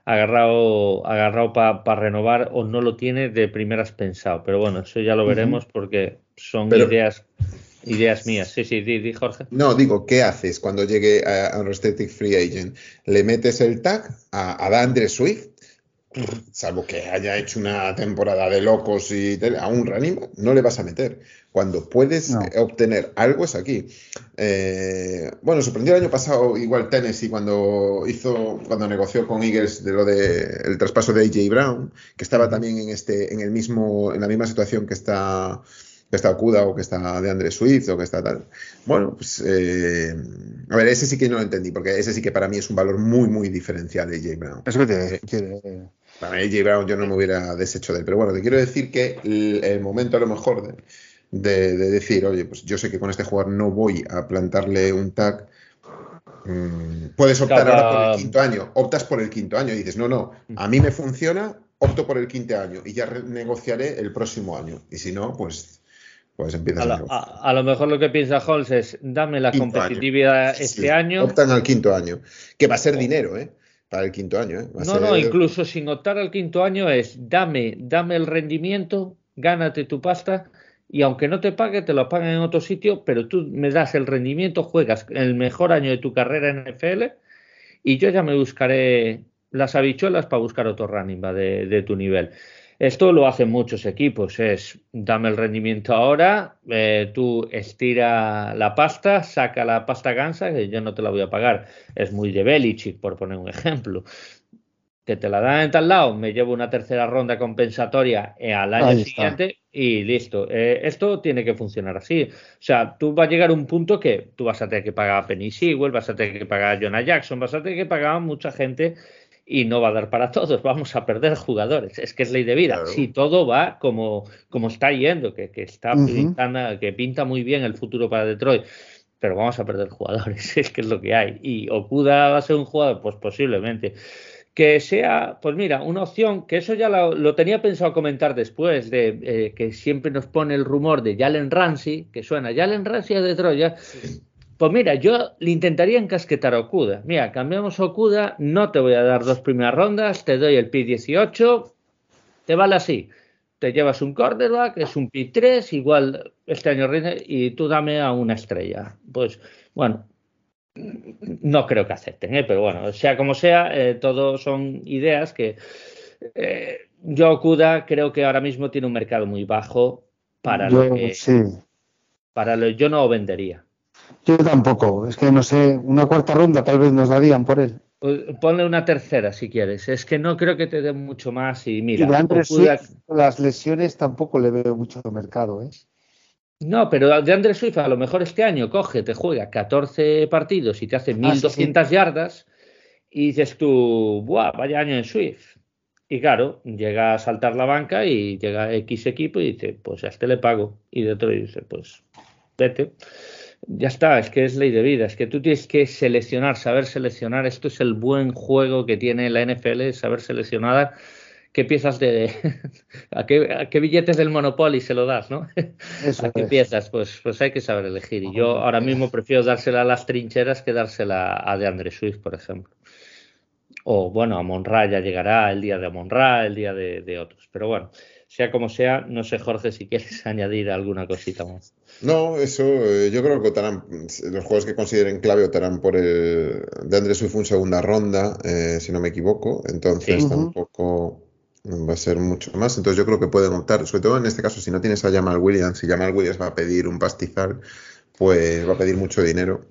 agarrado, agarrado para renovar o no lo tiene de primeras pensado. Pero bueno, eso ya lo veremos porque son ideas ideas mías. Sí, sí, di, Jorge. No, digo, ¿qué haces cuando llegue a, un Restricted Free Agent? ¿Le metes el tag a, a Dandre Swift? Salvo que haya hecho una temporada de locos y a un running no le vas a meter. Cuando puedes obtener algo es aquí. Eh, bueno, sorprendió el año pasado igual Tennessee cuando hizo, cuando negoció con Eagles de lo de el traspaso de AJ Brown, que estaba también en este, en el mismo, en la misma situación que está que está Okuda o que está de Andre Swift o que está tal. Bueno, pues eh, a ver, ese sí que no lo entendí, porque ese sí que para mí es un valor muy, muy diferencial de AJ Brown. Eso que te, Para AJ Brown yo no me hubiera deshecho de él, pero bueno, te quiero decir que el momento a lo mejor de de, decir, oye, pues yo sé que con este jugador no voy a plantarle un tag. Mm, puedes optar ahora por el quinto año, optas por el quinto año y dices, no, no, a mí me funciona, opto por el quinto año y ya negociaré el próximo año. Y si no, pues, pues empiezas a, a, lo mejor lo que piensa Holmes es, dame la competitividad este año. Optan al quinto año, que va a ser dinero, ¿eh? Para el quinto año, ¿eh? no, no, incluso sin optar al quinto año es, dame, dame el rendimiento, gánate tu pasta y aunque no te pague, te lo pagan en otro sitio, pero tú me das el rendimiento, juegas el mejor año de tu carrera en NFL y yo ya me buscaré las habichuelas para buscar otro running va de, tu nivel. Esto lo hacen muchos equipos, es dame el rendimiento ahora, eh, tú estira la pasta, saca la pasta gansa, que yo no te la voy a pagar. Es muy de Belichick, por poner un ejemplo que te la dan en tal lado, me llevo una tercera ronda compensatoria eh, al año siguiente y listo. Eh, esto tiene que funcionar así. O sea, tú vas a llegar a un punto que tú vas a tener que pagar a Penny Sewell, vas a tener que pagar a Jonah Jackson, vas a tener que pagar a mucha gente y no va a dar para todos. Vamos a perder jugadores. Es que es ley de vida. Si todo va como, como está yendo, que, está que pinta muy bien el futuro para Detroit pero vamos a perder jugadores, es que es lo que hay. Y Okuda va a ser un jugador, pues posiblemente que sea, pues mira, una opción, que eso ya lo, tenía pensado comentar después, de eh, que siempre nos pone el rumor de Jalen Ramsey, que suena Jalen Ramsey de Troya. Pues mira, yo le intentaría encasquetar a Okuda. Mira, cambiamos a Okuda, no te voy a dar dos primeras rondas, te doy el p 18, te vale así. Te llevas un quarterback, es un p 3, igual este año y tú dame a una estrella. Pues bueno, no creo que acepten, ¿eh? pero bueno, sea como sea, eh, todo son ideas que eh, yo Okuda creo que ahora mismo tiene un mercado muy bajo para lo que para lo yo no vendería. Yo tampoco, es que no sé, una cuarta ronda tal vez nos darían por él. Pues, ponle una tercera si quieres. Es que no creo que te den mucho más y mira. las lesiones tampoco le veo mucho mercado, ¿eh? No, pero de Andrés Swift a lo mejor este año coge, te juega 14 partidos y te hace 1200 ah, yardas y dices tú, ¡buah! Vaya año en Swift. Y claro, llega a saltar la banca y llega X equipo y dice, pues a este le pago. Y de otro dice, pues vete. Ya está, es que es ley de vida, es que tú tienes que seleccionar, saber seleccionar. Esto es el buen juego que tiene la NFL, saber seleccionar qué piezas de. a, qué, billetes del Monopoly se lo das, ¿no? ¿A qué piezas? Pues, pues hay que saber elegir. Y yo ahora mismo prefiero dársela a las trincheras que dársela a de André Swift, por ejemplo. O bueno, a Monra ya llegará el día de Monra, el día de, otros. Pero bueno, sea como sea, no sé, Jorge, si quieres añadir alguna cosita más. No, eso eh, yo creo que votarán, los juegos que consideren clave votarán por el de Andrés Swift en segunda ronda, eh, si no me equivoco. Entonces tampoco va a ser mucho más. Entonces yo creo que pueden optar, sobre todo en este caso, si no tienes a Jamal Williams, si Jamal Williams va a pedir un pastizal, pues va a pedir mucho dinero.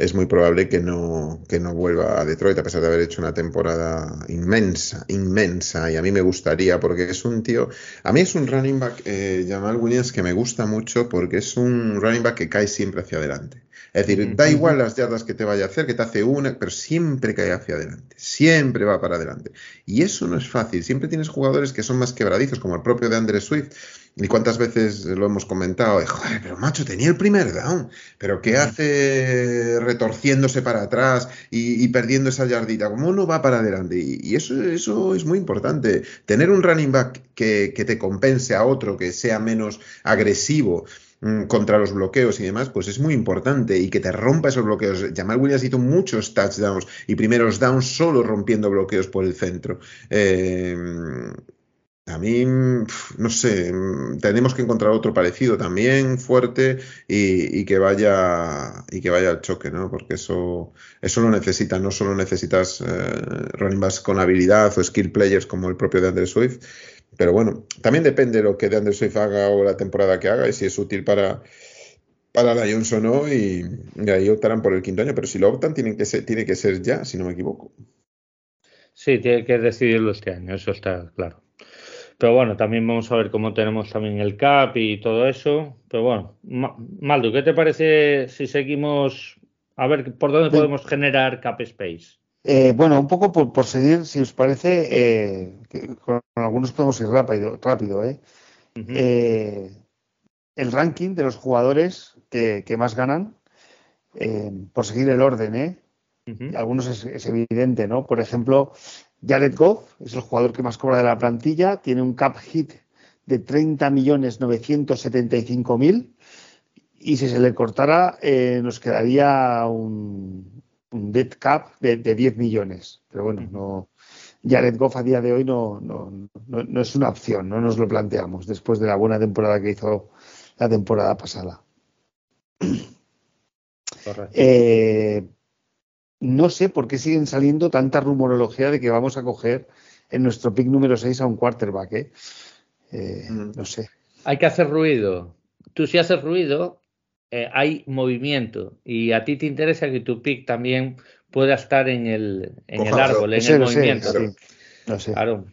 Es muy probable que no, que no vuelva a Detroit, a pesar de haber hecho una temporada inmensa, inmensa. Y a mí me gustaría, porque es un tío. A mí es un running back, eh, Jamal Williams, que me gusta mucho porque es un running back que cae siempre hacia adelante. Es decir, da igual las yardas que te vaya a hacer, que te hace una, pero siempre cae hacia adelante, siempre va para adelante. Y eso no es fácil, siempre tienes jugadores que son más quebradizos, como el propio de Andrés Swift. Y cuántas veces lo hemos comentado, joder, pero macho, tenía el primer down, pero ¿qué hace retorciéndose para atrás y, perdiendo esa yardita? ¿Cómo no va para adelante? Y, eso, eso es muy importante. Tener un running back que, que te compense a otro, que sea menos agresivo, Mm, contra los bloqueos y demás, pues es muy importante y que te rompa esos bloqueos. Jamal Williams hizo muchos touchdowns y primeros downs solo rompiendo bloqueos por el centro. Eh, a mí, no sé, tenemos que encontrar otro parecido también, fuerte, y, que vaya y que vaya al choque, ¿no? Porque eso, eso lo necesitas, no solo necesitas eh, running backs con habilidad o skill players como el propio de Andrew Swift, pero bueno, también depende de lo que de Andrew Swift haga o la temporada que haga y si es útil para, para la Jones o no, y, ahí optarán por el quinto año. Pero si lo optan, tienen que ser, tiene que ser ya, si no me equivoco. Sí, tiene que decidirlo este año, eso está claro. Pero bueno, también vamos a ver cómo tenemos también el CAP y todo eso. Pero bueno, Maldo, ¿qué te parece si seguimos a ver por dónde podemos generar CAP Space? Eh, bueno, un poco por, seguir, si os parece, eh, con algunos podemos ir rápido, rápido ¿eh? el ranking de los jugadores que, más ganan, por seguir el orden, ¿eh? Algunos es, evidente, ¿no? Por ejemplo, Jared Goff es el jugador que más cobra de la plantilla, tiene un cap hit de 30.975.000 y si se le cortara nos quedaría un, un dead cap de, 10 millones. Pero bueno, no, Jared Goff a día de hoy no, no, no, es una opción, no nos lo planteamos después de la buena temporada que hizo la temporada pasada. Eh, no sé por qué siguen saliendo tanta rumorología de que vamos a coger en nuestro pick número 6 a un quarterback, ¿eh? Eh, mm. No sé. Hay que hacer ruido. Tú si haces ruido, eh, hay movimiento y a ti te interesa que tu pick también pueda estar en el, en el árbol, en el movimiento. No sé. Claro.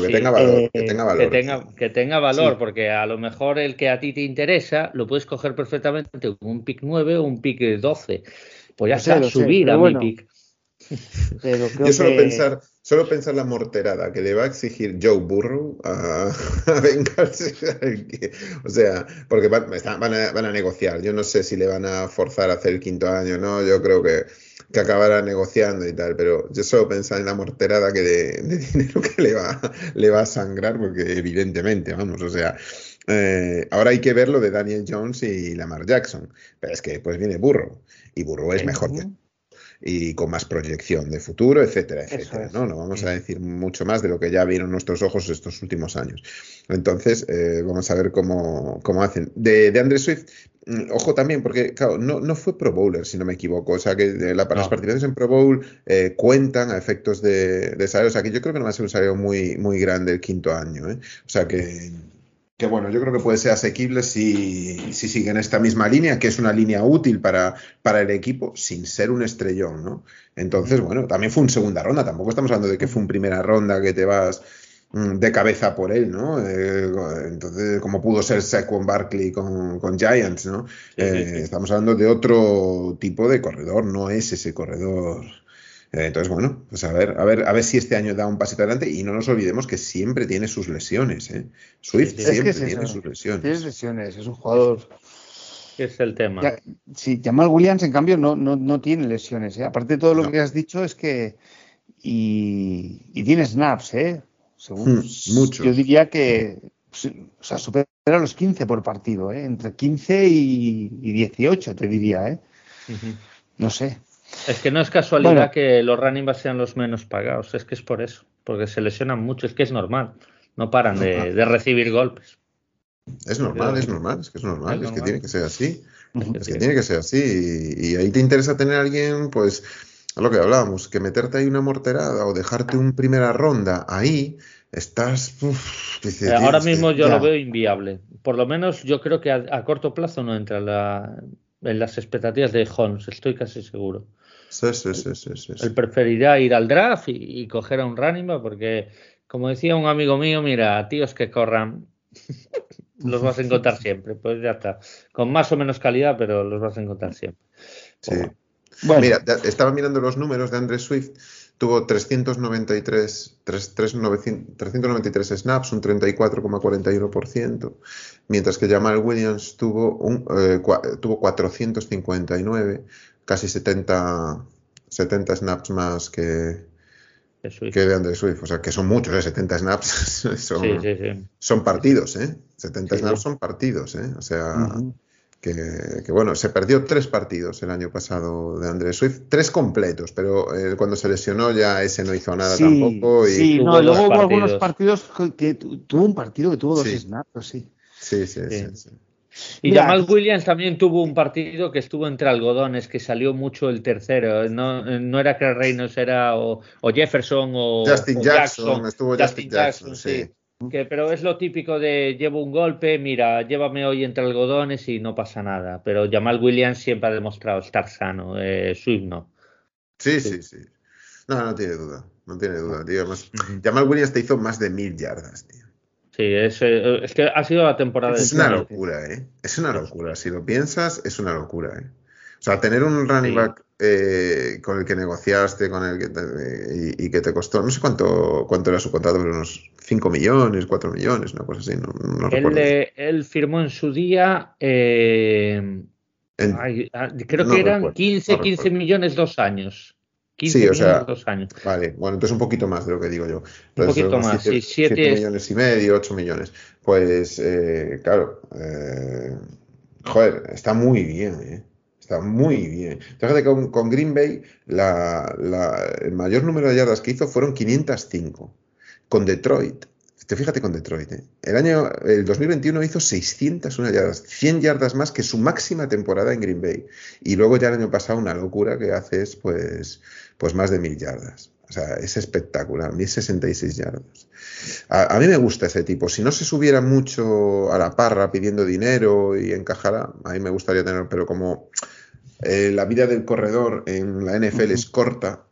que, tenga valor, que tenga valor. Que tenga, valor, porque a lo mejor el que a ti te interesa lo puedes coger perfectamente con un pick 9 o un pick 12. Pues ya está, subir a mi pick. Yo solo pensar, solo pensar la morterada que le va a exigir Joe Burrow a, vengarse. o sea, porque van, a, negociar. Yo no sé si le van a forzar a hacer el quinto año, ¿no? Yo creo que, que acabará negociando y tal, pero yo solo pensar en la morterada que de, dinero que le va, le va a sangrar, porque evidentemente, vamos, o sea. Eh, ahora hay que ver lo de Daniel Jones y Lamar Jackson, pero es que pues viene Burrow y Burrow es mejor que, y con más proyección de futuro, etcétera, etcétera. ¿no? no vamos a decir mucho más de lo que ya vieron nuestros ojos estos últimos años. Entonces, eh, vamos a ver cómo, cómo hacen. De, de Andrés Swift, mm, ojo también, porque claro, no, no, fue Pro Bowler, si no me equivoco. O sea, que la, las participaciones en Pro Bowl eh, cuentan a efectos de, de salario. O sea, que yo creo que no va a ser un salario muy, muy grande el quinto año. ¿eh? O sea, que que bueno, yo creo que puede ser asequible si, si sigue en esta misma línea, que es una línea útil para, para el equipo, sin ser un estrellón, ¿no? Entonces, bueno, también fue un segunda ronda, tampoco estamos hablando de que fue un primera ronda que te vas mm, de cabeza por él, ¿no? Eh, entonces, como pudo ser Saquon Barkley con, con Giants, ¿no? Eh, estamos hablando de otro tipo de corredor, no es ese corredor entonces, bueno, pues a ver, a ver, a ver si este año da un pasito adelante y no nos olvidemos que siempre tiene sus lesiones, ¿eh? Swift siempre tiene sus lesiones. Tiene lesiones, es un jugador. Es el tema. sí, Jamal Williams, en cambio, no, no, no tiene lesiones. ¿eh? Aparte de todo lo que has dicho, es que. Y, y tiene snaps, ¿eh? Según. Hmm, yo diría que. O sea, supera los 15 por partido, ¿eh? Entre 15 y, 18, te diría, ¿eh? No sé. Es que no es casualidad que los running backs sean los menos pagados, es que es por eso, porque se lesionan mucho, es que es normal, no paran de, recibir golpes. Es normal, es normal, es que es normal, es, que tiene que ser así, es que tiene que ser así, y, ahí te interesa tener a alguien, pues, a lo que hablábamos, que meterte ahí una morterada o dejarte un primera ronda ahí, estás... Eh, ahora mismo yo lo veo inviable, por lo menos yo creo que a, corto plazo no entra en las expectativas de Holmes, estoy casi seguro. Sí, sí, sí, sí, Él preferirá ir al draft y, coger a un running back porque, como decía un amigo mío, mira, tíos que corran, los vas a encontrar siempre. Pues ya está. Con más o menos calidad, pero los vas a encontrar siempre. Sí. Bueno. Mira, estaba mirando los números de Andrés Swift. Tuvo 393, 393 snaps, un 34,41%, mientras que Jamal Williams tuvo, un, eh, tuvo 459 casi 70, 70 snaps más que, que de André Swift. O sea, que son muchos, ¿eh? 70 snaps son, son partidos, ¿eh? 70 snaps son partidos, ¿eh? O sea, que, bueno, se perdió tres partidos el año pasado de André Swift, tres completos, pero eh, cuando se lesionó ya ese no hizo nada tampoco. Y sí, no, luego hubo algunos partidos que tuvo un partido que tuvo dos snaps, sí. Sí, sí, sí. Y Jamal Williams también tuvo un partido que estuvo entre algodones, que salió mucho el tercero. No, no era que Reynolds, era o, Jefferson o Justin Jackson, Estuvo Justin, Jackson, sí. Que, pero es lo típico de llevo un golpe, mira, llévame hoy entre algodones y no pasa nada. Pero Jamal Williams siempre ha demostrado estar sano, eh, Swift no. Sí, sí, sí, No, no tiene duda, no tiene duda, tío. Jamal Williams te hizo más de mil yardas, tío. Sí, es, eh, es, que ha sido la temporada. Es una locura, ¿eh? Es una locura. Si lo piensas, es una locura, ¿eh? O sea, tener un running back eh, con el que negociaste, con el que y, que te costó, no sé cuánto cuánto era su contrato, pero unos 5 millones, 4 millones, una cosa así, no, no él, él, firmó en su día, eh, ah, creo que eran 15, 15 millones dos años sí, o sea, dos años. Vale, bueno, entonces un poquito más de lo que digo yo. un poquito más, sí, 7 millones y medio, 8 millones. Pues, eh, claro, eh, joder, está muy bien, ¿eh? Está muy bien. Fíjate que con, con Green Bay la, la, el mayor número de yardas que hizo fueron 505. Con Detroit Te fíjate con Detroit. ¿eh? El año el 2021 hizo 601 yardas, 100 yardas más que su máxima temporada en Green Bay. Y luego ya el año pasado una locura que haces pues, pues más de mil yardas. O sea, es espectacular, 1066 yardas. A, a, mí me gusta ese tipo. Si no se subiera mucho a la parra pidiendo dinero y encajara, a mí me gustaría tener, pero como eh, la vida del corredor en la NFL uh -huh. es corta,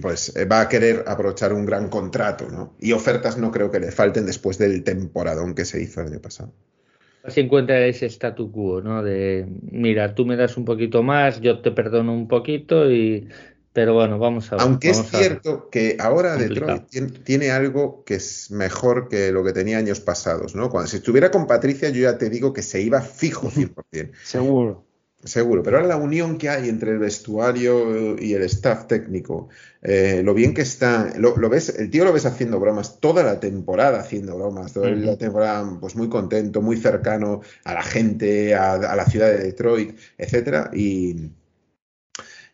pues eh, va a querer aprovechar un gran contrato, ¿no? Y ofertas no creo que le falten después del temporadón que se hizo el año pasado. Se encuentra ese statu quo, ¿no? De, mira, tú me das un poquito más, yo te perdono un poquito y... Pero bueno, vamos a ver. Aunque es cierto que ahora Detroit tiene, tiene, algo que es mejor que lo que tenía años pasados, ¿no? Cuando si estuviera con Patricia, yo ya te digo que se iba fijo 100%. Seguro. Seguro, pero ahora la unión que hay entre el vestuario y el staff técnico, eh, lo bien que está, lo, lo, ves, el tío lo ves haciendo bromas toda la temporada haciendo bromas, toda la temporada pues muy contento, muy cercano a la gente, a, a la ciudad de Detroit, etcétera, y,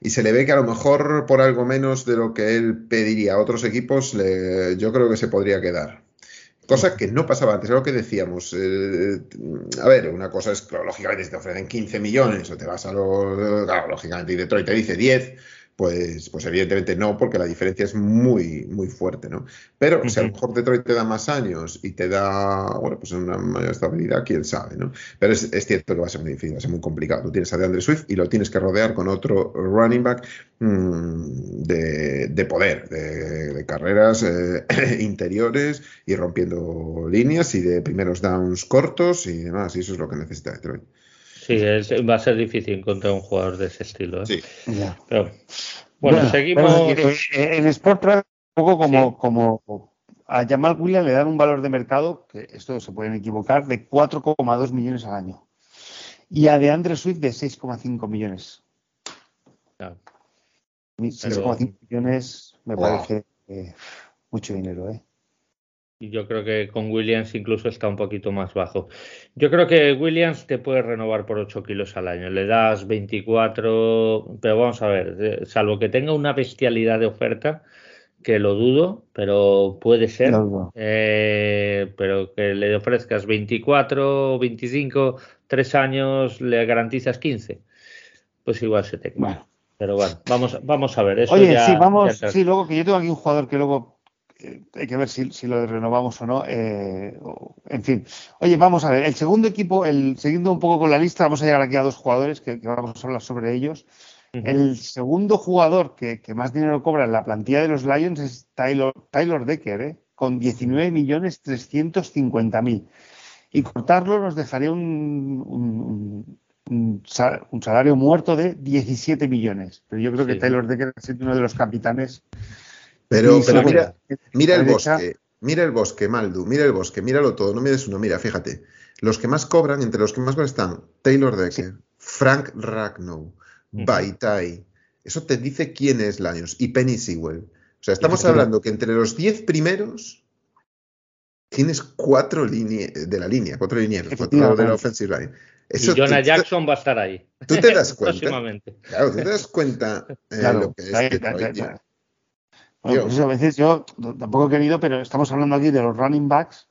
y se le ve que a lo mejor por algo menos de lo que él pediría a otros equipos, le, yo creo que se podría quedar. Cosa que no pasaba antes, es lo que decíamos. Eh, a ver, una cosa es, claro, lógicamente, si te ofrecen 15 millones o te vas a lo. Claro, lógicamente, y Detroit te dice 10, pues, pues evidentemente no, porque la diferencia es muy, muy fuerte, ¿no? Pero uh -huh. si a lo mejor Detroit te da más años y te da, bueno, pues una mayor estabilidad, quién sabe, ¿no? Pero es, es cierto que va a ser muy difícil, va a ser muy complicado. Tú tienes a DeAndre Swift y lo tienes que rodear con otro running back mmm, de, de, poder, de, de carreras eh, interiores y rompiendo líneas y de primeros downs cortos y demás, y eso es lo que necesita Detroit. Sí, es, va a ser difícil encontrar un jugador de ese estilo. ¿eh? Sí. Pero, bueno, bueno, seguimos. Bueno, en Sport un poco como, sí. como a Jamal Williams le dan un valor de mercado, que esto se pueden equivocar, de 4,2 millones al año. Y a DeAndre Swift de 6,5 millones. Claro. 6,5 Pero... millones me wow. parece eh, mucho dinero, ¿eh? Y yo creo que con Williams incluso está un poquito más bajo. Yo creo que Williams te puede renovar por 8 kilos al año. Le das 24, pero vamos a ver, salvo que tenga una bestialidad de oferta, que lo dudo, pero puede ser. No. Eh, pero que le ofrezcas 24, 25, 3 años, le garantizas 15. Pues igual se te. Bueno. Pero bueno, vamos, vamos a ver. Eso Oye, ya, sí, vamos, ya sí, luego que yo tengo aquí un jugador que luego eh, hay que ver si, si, lo renovamos o no. Eh, en fin. Oye, vamos a ver. El segundo equipo, el, siguiendo un poco con la lista, vamos a llegar aquí a dos jugadores que, que vamos a hablar sobre ellos. Uh -huh. El segundo jugador que, que, más dinero cobra en la plantilla de los Lions es Taylor, Taylor Decker, ¿eh? con 19 millones 350 mil. Y cortarlo nos dejaría un, un, un, un, salario muerto de 17 millones. Pero yo creo que. Taylor Decker es uno de los capitanes pero, pero mira, mira el bosque, mira el bosque, Maldu, mira el bosque, míralo todo, no mires uno, mira, fíjate. Los que más cobran, entre los que más cobran están Taylor Decker, sí. Frank Ragnow, -huh. Baitai. Eso te dice quién es Lions y Penny Sewell. O sea, estamos hablando que entre los 10 primeros tienes cuatro líneas de la línea, cuatro líneas, cuatro de la offensive line. Eso y Jonah Jackson va a estar ahí. Tú te das cuenta. claro, tú te das cuenta eh, claro, lo que es claro, bueno, pues eso a veces yo tampoco he querido, pero estamos hablando aquí de los running backs.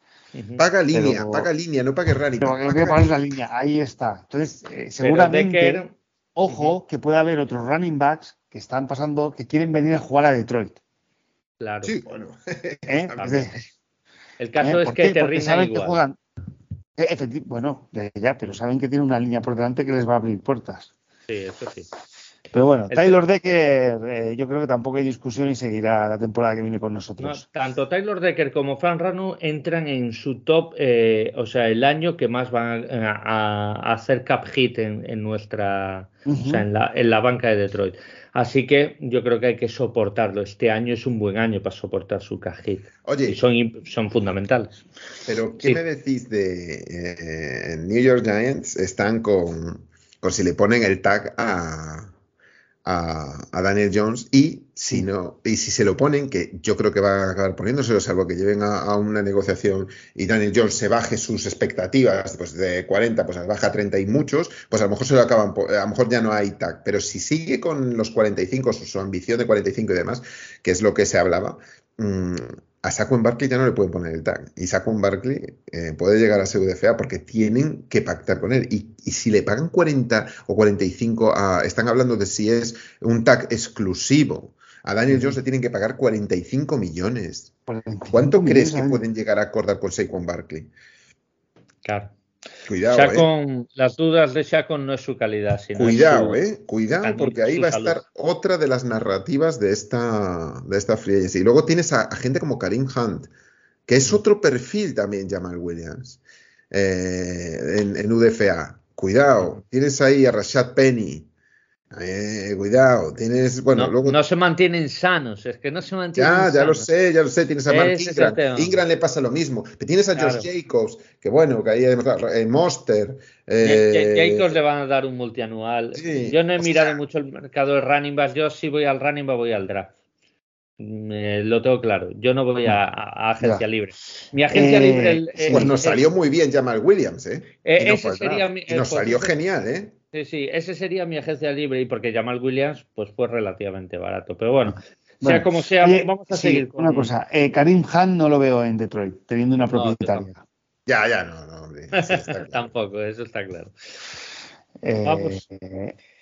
Paga línea, pero, paga línea, no pague running back. Pero lo que paga es la línea, ahí está. Entonces, eh, seguramente, Decker... ojo, uh -huh. que puede haber otros running backs que están pasando, que quieren venir a jugar a Detroit. Claro. Sí, bueno. ¿Eh? El caso ¿Eh? es que te rinden igual. Que juegan, eh, bueno, ya, pero saben que tiene una línea por delante que les va a abrir puertas. Sí, eso sí. Pero bueno, Taylor Decker, eh, yo creo que tampoco hay discusión y seguirá la temporada que viene con nosotros. No, tanto Taylor Decker como Frank Ranu entran en su top, eh, o sea, el año que más van a, a hacer cap hit en, en nuestra, uh -huh. o sea, en la, en la, banca de Detroit. Así que yo creo que hay que soportarlo. Este año es un buen año para soportar su cap hit. Oye, y son, son fundamentales. Pero, ¿qué sí. me decís de eh, New York Giants? Están con, con si le ponen el tag a a, a, Daniel Jones y si no y si se lo ponen que yo creo que va a acabar poniéndoselo salvo que lleven a, a, una negociación y Daniel Jones se baje sus expectativas pues de 40 pues baja a 30 y muchos pues a lo mejor se lo acaban a lo mejor ya no hay tag. Pero si sigue con los 45 su, su ambición de 45 y demás que es lo que se hablaba mmm, a Saquon Barkley ya no le pueden poner el tag. Y Saquon Barkley eh, puede llegar a ser UDFA porque tienen que pactar con él. Y, si le pagan 40 o 45, a, están hablando de si es un tag exclusivo. A Daniel Jones le tienen que pagar 45 millones. ¿Cuánto crees que pueden llegar a acordar con Saquon Barkley? Claro. Cuidado, eh. Las dudas de Shakon no es su calidad, sino Cuidado, eh. Cuidado, porque ahí va a estar otra de las narrativas de esta, de esta free Y luego tienes a, gente como Karim Hunt, que es otro perfil también, Jamal Williams, eh, en, en, UDFA. Cuidado, tienes ahí a Rashad Penny, eh, cuidado, tienes, bueno, no, luego... no se mantienen sanos, es que no se mantienen ya, Ya, lo sé, ya lo sé, tienes a Mark Ingram, Ingram le pasa lo mismo, tienes a Josh Jacobs, que bueno, que ahí además, eh, Monster... Eh, Jacobs le van a dar un multianual, yo no he mirado mucho el mercado de running backs, yo si voy al running back voy al draft, mm, lo tengo claro, yo no voy a, agencia libre. Mi agencia libre... pues nos salió muy bien Jamal Williams, ¿eh? ese sería mi, nos pues salió genial, ¿eh? Sí, sí, ese sería mi agencia libre y porque Jamal Williams pues fue relativamente barato. Pero bueno, sea como sea, vamos a seguir con... Una cosa, eh, Karim Khan no lo veo en Detroit, teniendo una propietaria. ya, ya, no, no, hombre. Tampoco, eso está claro. Eh, vamos.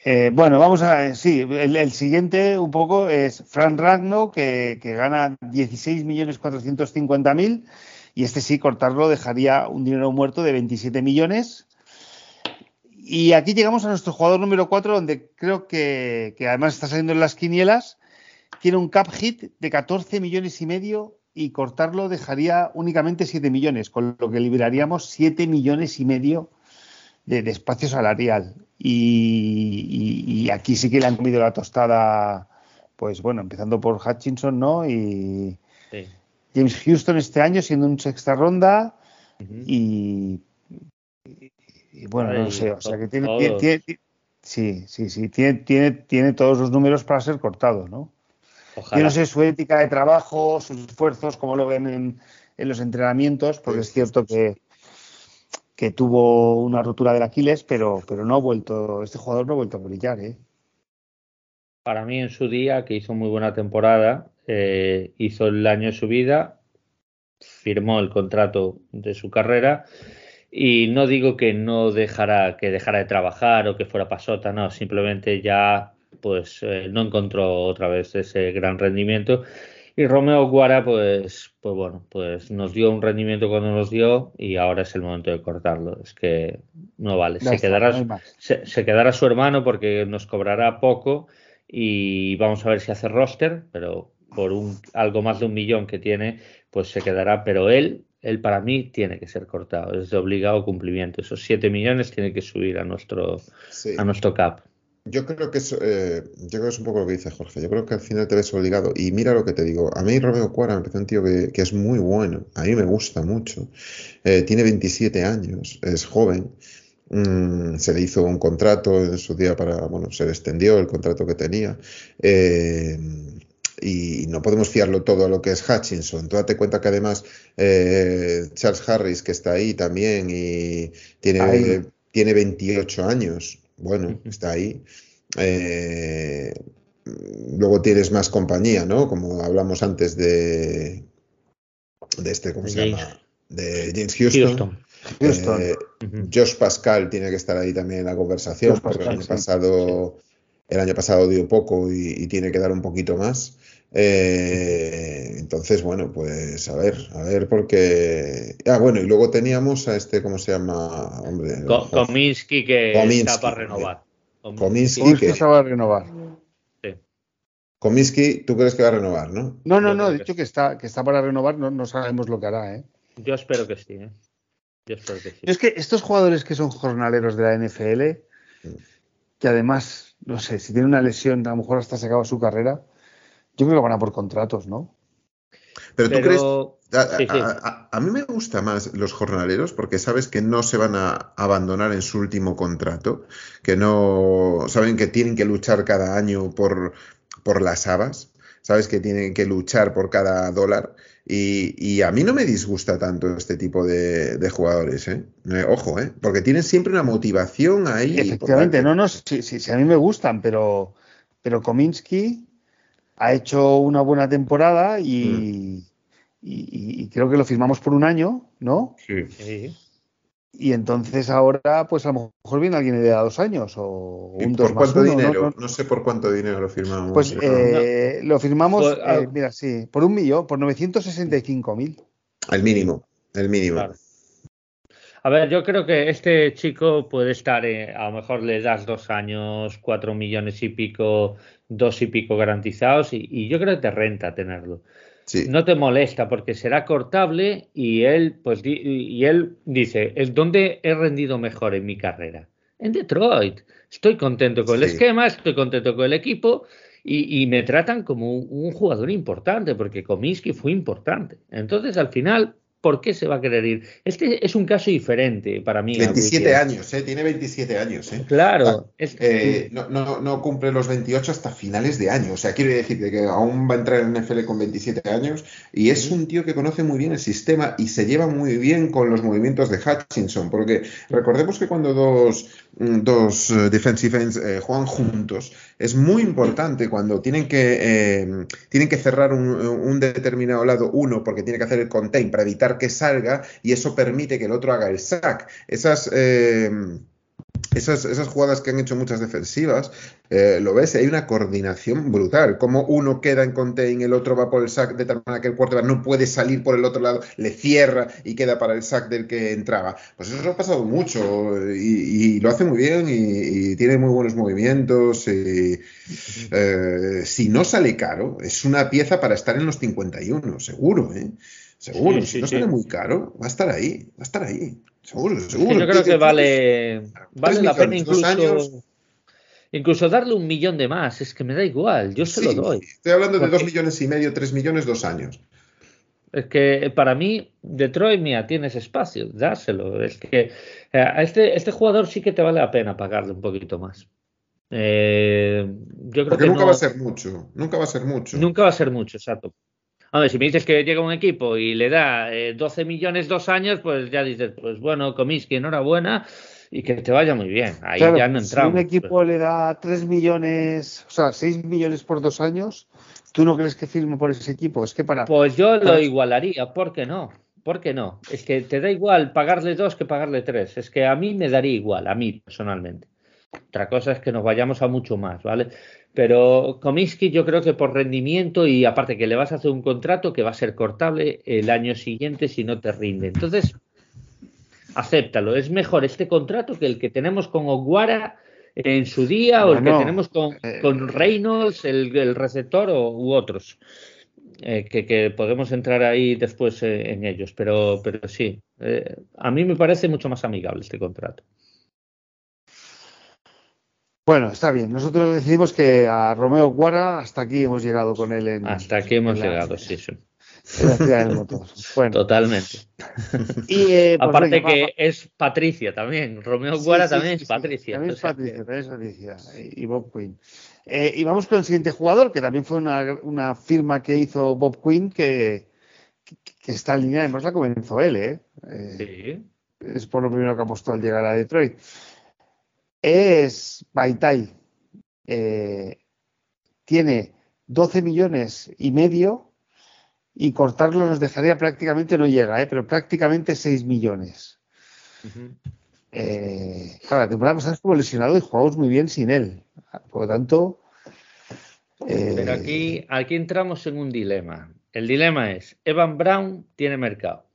Eh, bueno, vamos a. Sí, el, siguiente un poco es Frank Ragno, que, que gana 16.450.000 y este sí, cortarlo dejaría un dinero muerto de 27 millones. Y aquí llegamos a nuestro jugador número 4, donde creo que, además está saliendo en las quinielas. Tiene un cap hit de 14 millones y medio y cortarlo dejaría únicamente 7 millones, con lo que liberaríamos 7 millones y medio de, espacio salarial. Y, aquí sí que le han comido la tostada, pues bueno, empezando por Hutchinson, ¿no? Y James Houston este año siendo un sexta ronda y y bueno, no sé, o sea que tiene, sí, sí, sí, tiene, tiene, tiene todos los números para ser cortado, ¿no? Yo no sé su ética de trabajo, sus esfuerzos, cómo lo ven en, los entrenamientos, porque es cierto que, que tuvo una rotura del Aquiles, pero, pero no ha vuelto, este jugador no ha vuelto a brillar, ¿eh? Para mí en su día, que hizo muy buena temporada, eh, hizo el año de su vida, firmó el contrato de su carrera y no digo que no dejara, que dejara de trabajar o que fuera pasota, no, simplemente ya pues eh, no encontró otra vez ese gran rendimiento. Y Romeo Guara, pues, pues bueno, pues nos dio un rendimiento cuando nos dio y ahora es el momento de cortarlo. Es que no vale. se, quedará, se, quedará su hermano porque nos cobrará poco y vamos a ver si hace roster, pero por un algo más de un millón que tiene, pues se quedará. Pero él él para mí tiene que ser cortado, es de obligado cumplimiento. Esos 7 millones tiene que subir a nuestro, a nuestro cap. Yo creo, que es, eh, yo creo que es un poco lo que dice Jorge. Yo creo que al final te ves obligado. Y mira lo que te digo. A mí Romeo Cuara me parece un tío que, es muy bueno. A mí me gusta mucho. Eh, tiene 27 años, es joven. Mm, se le hizo un contrato en su día para, bueno, se le extendió el contrato que tenía. Eh, y no podemos fiarlo todo a lo que es Hutchinson. Tú date cuenta que además eh, Charles Harris, que está ahí también y tiene, tiene 28 años, bueno, está ahí. Eh, luego tienes más compañía, ¿no? Como hablamos antes de, de este, ¿cómo se llama? De James Houston. Eh, Josh Pascal tiene que estar ahí también en la conversación, porque el año pasado, el año pasado dio poco y, tiene que dar un poquito más. Eh, entonces, bueno, pues a ver, a ver, porque. Ah, bueno, y luego teníamos a este, ¿cómo se llama? Hombre. Kominsky que está para renovar. Kominsky que va a renovar. Sí. Kominsky, tú crees que va a renovar, ¿no? No, no, no, he dicho que está, que está para renovar, no, no sabemos lo que hará, ¿eh? Yo espero que sí, ¿eh? Yo espero que sí. Es que estos jugadores que son jornaleros de la NFL, mm. que además, no sé, si tiene una lesión, a lo mejor hasta se acaba su carrera yo creo que van a por contratos, ¿no? Pero tú crees. A, mí me gusta más los jornaleros porque sabes que no se van a abandonar en su último contrato, que no saben que tienen que luchar cada año por, por las habas, sabes que tienen que luchar por cada dólar. Y, a mí no me disgusta tanto este tipo de, jugadores, ¿eh? ¿eh? Ojo, ¿eh? Porque tienen siempre una motivación ahí. Efectivamente, no, no, sí, sí, a mí me gustan, pero, pero Kominsky ha hecho una buena temporada y, y, creo que lo firmamos por un año, ¿no? Sí. Y entonces ahora, pues a lo mejor viene alguien de dos años o un ¿Por cuánto dinero? ¿no? sé por cuánto dinero lo firmamos. Pues eh, lo firmamos, eh, ah. mira, sí, por un millón, por 965 mil. El mínimo, el mínimo. A ver, yo creo que este chico puede estar, eh, a lo mejor le das dos años, cuatro millones y pico, dos y pico garantizados, y yo creo que te renta tenerlo. No te molesta porque será cortable y él, pues, y él dice, ¿es donde he rendido mejor en mi carrera? En Detroit. Estoy contento con el esquema, estoy contento con el equipo y, me tratan como un, jugador importante porque Comiskey fue importante. Entonces, al final, ¿por qué se va a querer ir? Este es un caso diferente para mí. 27 años, ¿eh? Tiene 27 años, ¿eh? Claro. Ah, eh, no, no, cumple los 28 hasta finales de año. O sea, quiero decir que aún va a entrar en NFL con 27 años y es un tío que conoce muy bien el sistema y se lleva muy bien con los movimientos de Hutchinson. Porque recordemos que cuando dos, mm, dos eh, defensive ends juegan juntos, es muy importante cuando tienen que, tienen que cerrar un, un determinado lado, uno, porque tiene que hacer el contain para evitar que salga y eso permite que el otro haga el sack. Esas, eh, esas, esas, jugadas que han hecho muchas defensivas, eh, lo ves, hay una coordinación brutal. Como uno queda en contain, el otro va por el sack de tal manera que el quarterback no puede salir por el otro lado, le cierra y queda para el sack del que entraba. Pues eso ha pasado mucho y, lo hace muy bien y, tiene muy buenos movimientos. Y, eh, si no sale caro, es una pieza para estar en los 51, seguro. ¿eh? Seguro, si no sale muy caro, va a estar ahí, va a estar ahí. Seguro, seguro. yo creo que vale, vale la pena incluso, incluso darle un millón de más. Es que me da igual, yo se lo doy. Estoy hablando de dos millones y medio, tres millones, dos años. Es que para mí, Detroit, mía, tienes espacio, dáselo. Es que eh, a este, este jugador sí que te vale la pena pagarle un poquito más. Eh, yo creo Porque nunca va a ser mucho, nunca va a ser mucho. Nunca va a ser mucho, exacto. Hombre, si me dices que llega un equipo y le da 12 eh, millones dos años, pues ya dices, pues bueno, Comiskey, enhorabuena y que te vaya muy bien. Ahí ya no entramos. Si un pues. equipo le da 3 millones, o sea, 6 millones por dos años, ¿tú no crees que firme por ese equipo? Es que para. Pues yo lo igualaría, ¿por qué no? ¿Por qué no? Es que te da igual pagarle dos que pagarle tres. Es que a mí me daría igual, a mí personalmente. Otra cosa es que nos vayamos a mucho más, ¿vale? Pero Comiskey yo creo que por rendimiento y aparte que le vas a hacer un contrato que va a ser cortable el año siguiente si no te rinde. Entonces, acéptalo. Es mejor este contrato que el que tenemos con Oguara en su día o el que tenemos con, eh, con Reynolds, el, receptor o, u otros. Eh, que, podemos entrar ahí después eh, en ellos. Pero, pero sí, a mí me parece mucho más amigable este contrato. Bueno, está bien. Nosotros decidimos que a Romeo Guara hasta aquí hemos llegado con él. En, hasta aquí hemos llegado, sí, sí. Bueno. Totalmente. Y, eh, pues Aparte que es Patricia también. Romeo Guara también es Patricia. También es Patricia, también es Patricia. Y Bob Quinn. Eh, y vamos con el siguiente jugador, que también fue una, firma que hizo Bob Quinn, que, que, está en línea, además la comenzó él, ¿eh? ¿eh? sí. Es por lo primero que apostó al llegar a Detroit es Baitai. Eh, tiene 12 millones y medio y cortarlo nos dejaría prácticamente, no llega, eh, pero prácticamente 6 millones. Eh, claro, la temporada pasada estuvo lesionado y jugamos muy bien sin él. Por lo tanto. pero aquí, aquí entramos en un dilema. El dilema es: Evan Brown tiene mercado.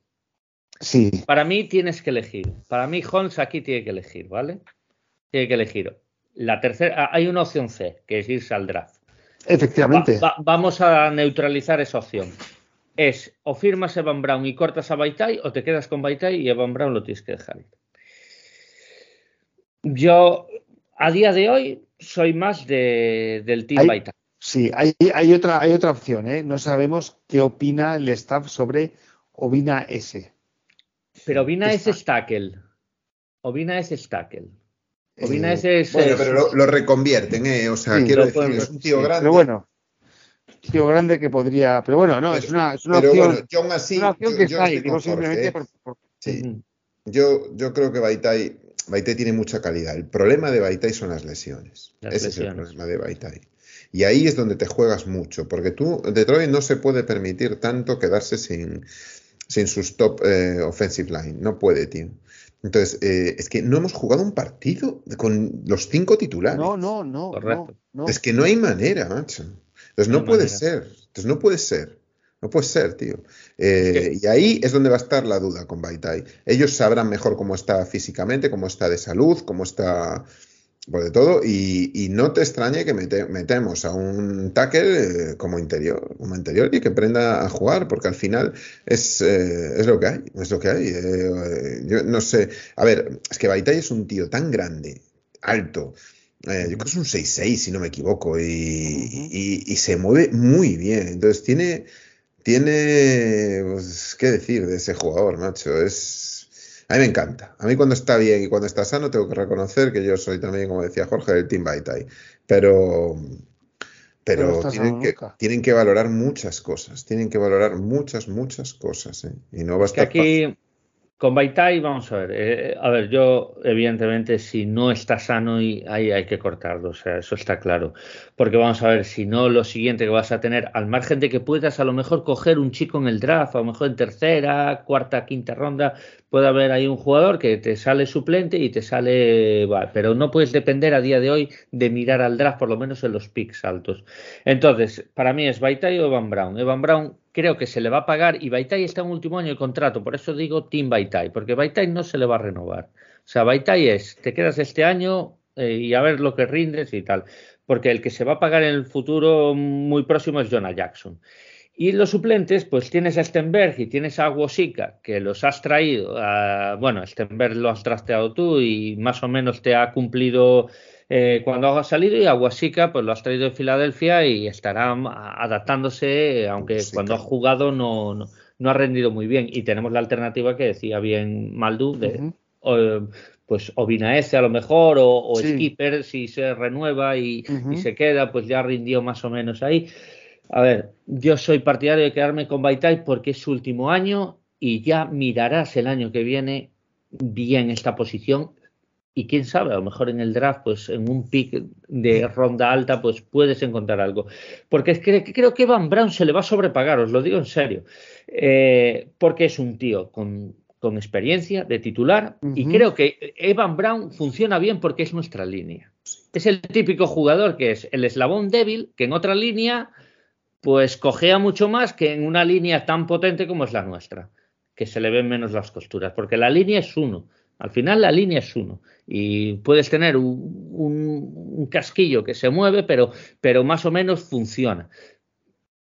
Sí. Para mí tienes que elegir. Para mí, Holmes aquí tiene que elegir, ¿vale? Tiene que elegir. La tercera, ah, hay una opción C, que es irse al draft. Efectivamente. vamos a neutralizar esa opción. Es o firmas Evan Brown y cortas a Baitai o te quedas con Baitai y Evan Brown lo tienes que dejar Yo, a día de hoy, soy más de, del Team Baitai. Sí, hay, hay, otra, hay otra opción. ¿eh? No sabemos qué opina el staff sobre Ovina S. Pero Ovina S es tackle. Ovina S es tackle. Ovina eh, es. Bueno, pero lo, reconvierten, ¿eh? O sea, quiero decir, es un tío grande. Pero bueno, tío grande que podría. Pero bueno, no, es una, es una pero opción. Bueno, yo aún así. una opción que está ahí, digo simplemente ¿eh? por, Sí. Yo, yo creo que Baitai, Baitai tiene mucha calidad. El problema de Baitai son las lesiones. Ese es el problema de Baitai. Y ahí es donde te juegas mucho, porque tú, Detroit no se puede permitir tanto quedarse sin, sin sus top eh, offensive line. No puede, tío. Entonces, eh, es que no hemos jugado un partido con los cinco titulares. No, no, no. no, Es que no hay manera, macho. Entonces no, puede ser. Entonces no puede ser. No puede ser, tío. Eh, y ahí es donde va a estar la duda con Baitai. Ellos sabrán mejor cómo está físicamente, cómo está de salud, cómo está por de todo, y, no te extrañe que metemos a un tackle eh, como interior, como interior y que aprenda a jugar, porque al final es, eh, es lo que hay, es lo que hay. Eh, yo no sé, a ver, es que Baitai es un tío tan grande, alto, yo creo que es un 6-6 si no me equivoco, y, y, se mueve muy bien, entonces tiene, tiene, pues, ¿qué decir de ese jugador, macho? Es a mí me encanta. A mí cuando está bien y cuando está sano tengo que reconocer que yo soy también, como decía Jorge, del Team Baitai. Pero, pero, tienen, que, tienen, que, valorar muchas cosas. Tienen que valorar muchas, muchas cosas. ¿eh? Y no va a estar aquí, con Baitai, vamos a ver. Eh, a ver, yo, evidentemente, si no está sano, y ahí hay que cortarlo, o sea, eso está claro. Porque vamos a ver, si no, lo siguiente que vas a tener, al margen de que puedas a lo mejor coger un chico en el draft, a lo mejor en tercera, cuarta, quinta ronda, puede haber ahí un jugador que te sale suplente y te sale. pero no puedes depender a día de hoy de mirar al draft, por lo menos en los picks altos. Entonces, para mí es Baitai o Evan Brown. Evan Brown creo que se le va a pagar y Baitai está en último año de contrato, por eso digo Team Baitai, porque Baitai no se le va a renovar. O sea, Baitai es, te quedas este año eh, y a ver lo que rindes y tal, porque el que se va a pagar en el futuro muy próximo es Jonah Jackson. Y los suplentes, pues tienes a Stenberg y tienes a Wosika, que los has traído. bueno, Stenberg lo has trasteado tú y más o menos te ha cumplido eh, cuando ha salido y Aguasica pues lo has traído de Filadelfia y estará adaptándose, aunque cuando ha jugado no, no, ha rendido muy bien. Y tenemos la alternativa que decía bien Maldu de pues o Vinaese a lo mejor o, Skipper si se renueva y, se queda, pues ya rindió más o menos ahí. A ver, yo soy partidario de quedarme con Baitai porque es su último año y ya mirarás el año que viene bien esta posición y quién sabe, a lo mejor en el draft, pues en un pick de ronda alta, pues puedes encontrar algo. Porque es que creo que Evan Brown se le va a sobrepagar, os lo digo en serio, eh, porque es un tío con, experiencia de titular y creo que Evan Brown funciona bien porque es nuestra línea. Es el típico jugador que es el eslabón débil, que en otra línea, pues cogea mucho más que en una línea tan potente como es la nuestra, que se le ven menos las costuras, porque la línea es uno. Al final la línea es uno y puedes tener un, casquillo que se mueve, pero, pero más o menos funciona.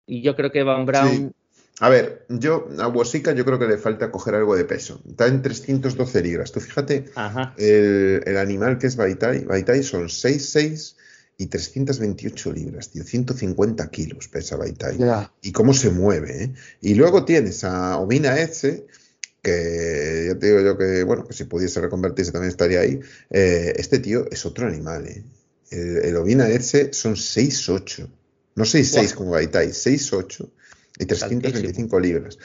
Y yo creo que Van Brown... A ver, yo a Wosica yo creo que le falta coger algo de peso. Está en 312 libras. Tú fíjate, el, animal que es Baitai, Baitai son 6'6 y 328 libras, tío, 150 kilos pesa Baitai. Y cómo se mueve, ¿eh? Y luego tienes a Omina Etze, que ya te digo yo que, bueno, que si pudiese reconvertirse también estaría ahí. Eh, este tío es otro animal, ¿eh? El, el Ovina son 6'8, no 6'6 como Gaitai, 6'8 y 325 libras.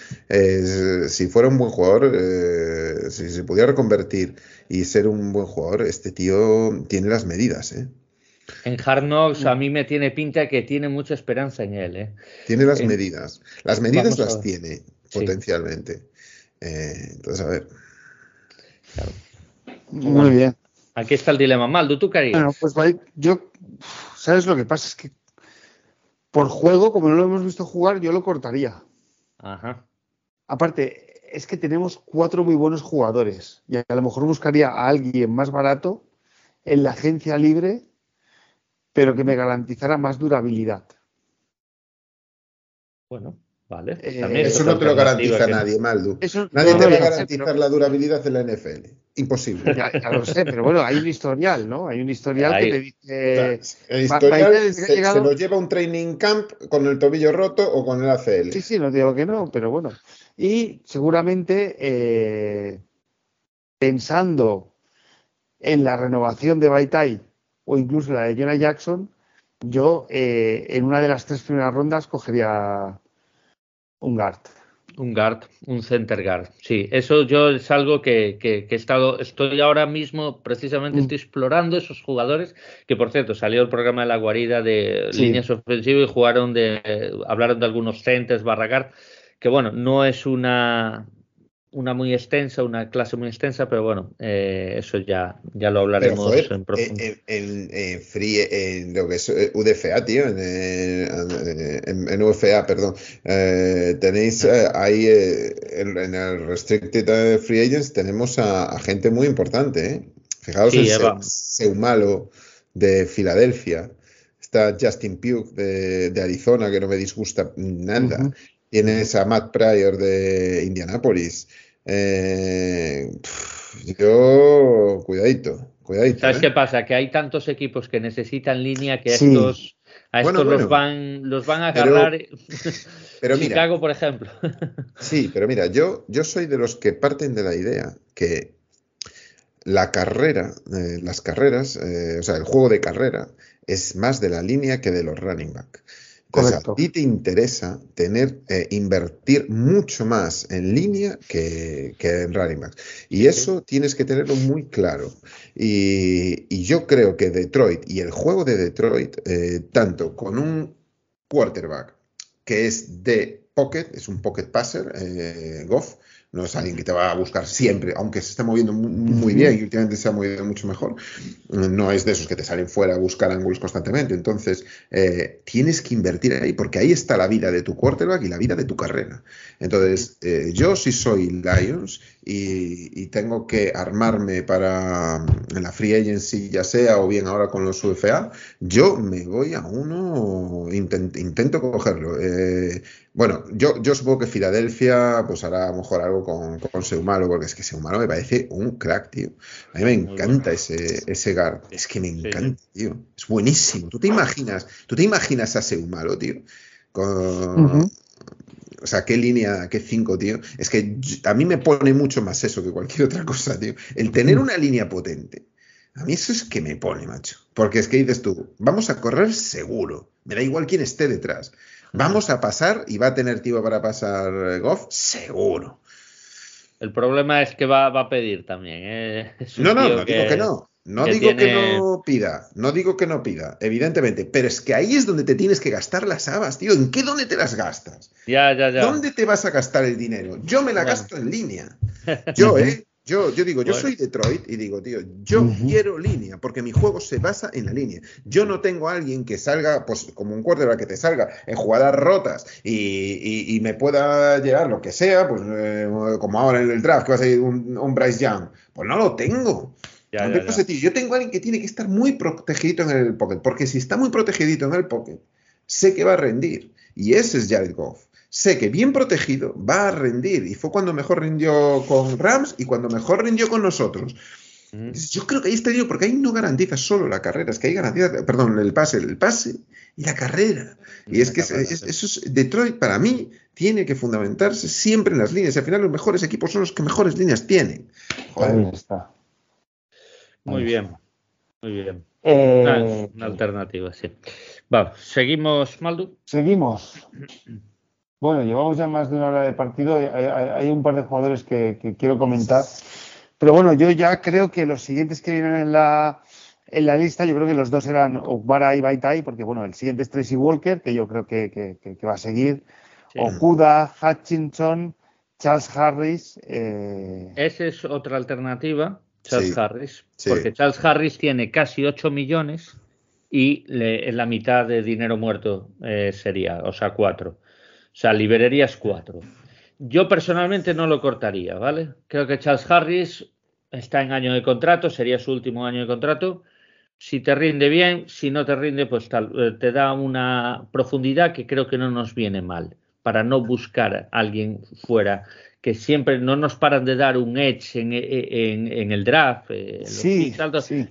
si fuera un buen jugador, eh, si se pudiera reconvertir y ser un buen jugador, este tío tiene las medidas, ¿eh? En Hard Knocks a mí me tiene pinta que tiene mucha esperanza en él. ¿eh? Tiene las medidas. Las medidas las tiene potencialmente. Eh, entonces, a ver. Muy bien. Aquí está el dilema. Maldo, ¿tú qué Bueno, pues yo, ¿sabes lo que pasa? Es que por juego, como no lo hemos visto jugar, yo lo cortaría. Ajá. Aparte, es que tenemos cuatro muy buenos jugadores y a lo mejor buscaría a alguien más barato en la agencia libre, pero que me garantizara más durabilidad. Bueno, Vale. Eh, eso no te lo garantiza nadie, Maldu. nadie te va a garantizar la durabilidad en la NFL. Imposible. Ya, lo sé, pero bueno, hay un historial, ¿no? Hay un historial que te dice. El historial se, lo lleva un training camp con el tobillo roto o con el ACL. Sí, sí, no digo que no, pero bueno. Y seguramente eh, pensando en la renovación de Baitai o incluso la de Jonah Jackson, yo eh, en una de las tres primeras rondas cogería un guard. Un guard, un center guard. Sí, eso yo es algo que, he estado, estoy ahora mismo, precisamente mm. estoy explorando esos jugadores, que por cierto salió el programa de la guarida de líneas ofensivas y jugaron de, hablaron de algunos centers, barra guard, que bueno, no es una, una muy extensa, una clase muy extensa, pero bueno, eh, eso ya, ya lo hablaremos en eh, profundidad. En, en, free, en lo que es eh, UDFA, tío, en, en UFA, perdón, tenéis ahí en, el Restricted Free Agents tenemos a, gente muy importante, ¿eh? Fijaos en Seumalo de Filadelfia, está Justin Pugh de, de, Arizona, que no me disgusta nada. Tienes a Matt Pryor de Indianapolis. Eh, yo, cuidadito, cuidadito. ¿Sabes ¿eh? qué pasa? Que hay tantos equipos que necesitan línea que estos, a estos los, van, los van a agarrar. Pero, Chicago, por ejemplo. sí, pero mira, yo, yo soy de los que parten de la idea que la carrera, eh, las carreras, o sea, el juego de carrera es más de la línea que de los running back a ti te interesa tener, eh, invertir mucho más en línea que, en running backs. Y eso tienes que tenerlo muy claro. Y, yo creo que Detroit y el juego de Detroit, eh, tanto con un quarterback que es de pocket, es un pocket passer, eh, Goff, no es alguien que te va a buscar siempre, aunque se está moviendo muy, bien y últimamente se ha movido mucho mejor. No es de esos que te salen fuera a buscar ángulos constantemente. Entonces, eh, tienes que invertir ahí, porque ahí está la vida de tu quarterback y la vida de tu carrera. Entonces, eh, yo sí soy Lions y, tengo que armarme para la free agency, ya sea o bien ahora con los UFA, yo me voy a uno, intento cogerlo. Eh, bueno, yo, yo supongo que Filadelfia pues hará a lo mejor algo con, con Seumalo, porque es que Seumalo me parece un crack, tío. A mí me encanta ese, ese guard. Es que me encanta, tío. Es buenísimo. ¿Tú te imaginas, tú te imaginas a Seumalo, tío? Con, O sea, qué línea, qué cinco, tío. Es que a mí me pone mucho más eso que cualquier otra cosa, tío. El tener una línea potente. A mí eso es que me pone, macho. Porque es que dices tú, vamos a correr seguro. Me da igual quién esté detrás. Vamos a pasar y va a tener tiempo para pasar eh, Goff, seguro. El problema es que va, a pedir también. ¿eh? No, no, no digo que no. No digo que no pida, no digo que no pida, evidentemente, pero es que ahí es donde te tienes que gastar las habas, tío. ¿En qué dónde te las gastas? Ya, ya, ya. ¿Dónde te vas a gastar el dinero? Yo me la gasto en línea. Yo, ¿eh? Yo, yo digo, yo soy Detroit y digo, tío, yo quiero línea porque mi juego se basa en la línea. Yo no tengo a alguien que salga, pues como un quarterback que te salga en jugadas rotas y, me pueda llegar lo que sea, pues eh, como ahora en el draft que va a salir un, Bryce Young. Pues no lo tengo. Yo tengo a alguien que tiene que estar muy protegido en el pocket, porque si está muy protegidito en el pocket, sé que va a rendir. Y ese es Jared Goff sé que bien protegido va a rendir. Y fue cuando mejor rindió con Rams y cuando mejor rindió con nosotros. Yo creo que ahí está yo, porque ahí no garantiza solo la carrera, es que ahí garantiza, perdón, el pase, el pase y la carrera. Y, es que eso es, Detroit para mí tiene que fundamentarse siempre en las líneas. al final los mejores equipos son los que mejores líneas tienen. Ahí está. Muy bien, muy bien. Eh, una, alternativa, sí. Va, seguimos, Maldu. Seguimos. Bueno, llevamos ya más de una hora de partido. Hay, un par de jugadores que, quiero comentar. Pero bueno, yo ya creo que los siguientes que vienen en la, en la lista, yo creo que los dos eran Okbara y Baitai, porque bueno, el siguiente es Tracy Walker, que yo creo que, va a seguir. Okuda, Hutchinson, Charles Harris. Eh... Esa es otra alternativa, Charles Harris, porque Charles Harris tiene casi 8 millones y en la mitad de dinero muerto eh, sería, o sea, 4. O sea, liberarías cuatro. Yo personalmente no lo cortaría, ¿vale? Creo que Charles Harris está en año de contrato, sería su último año de contrato. Si te rinde bien, si no te rinde, pues eh, te da una profundidad que creo que no nos viene mal para no buscar a alguien fuera que siempre no nos paran de dar un edge en, el draft, eh, sí,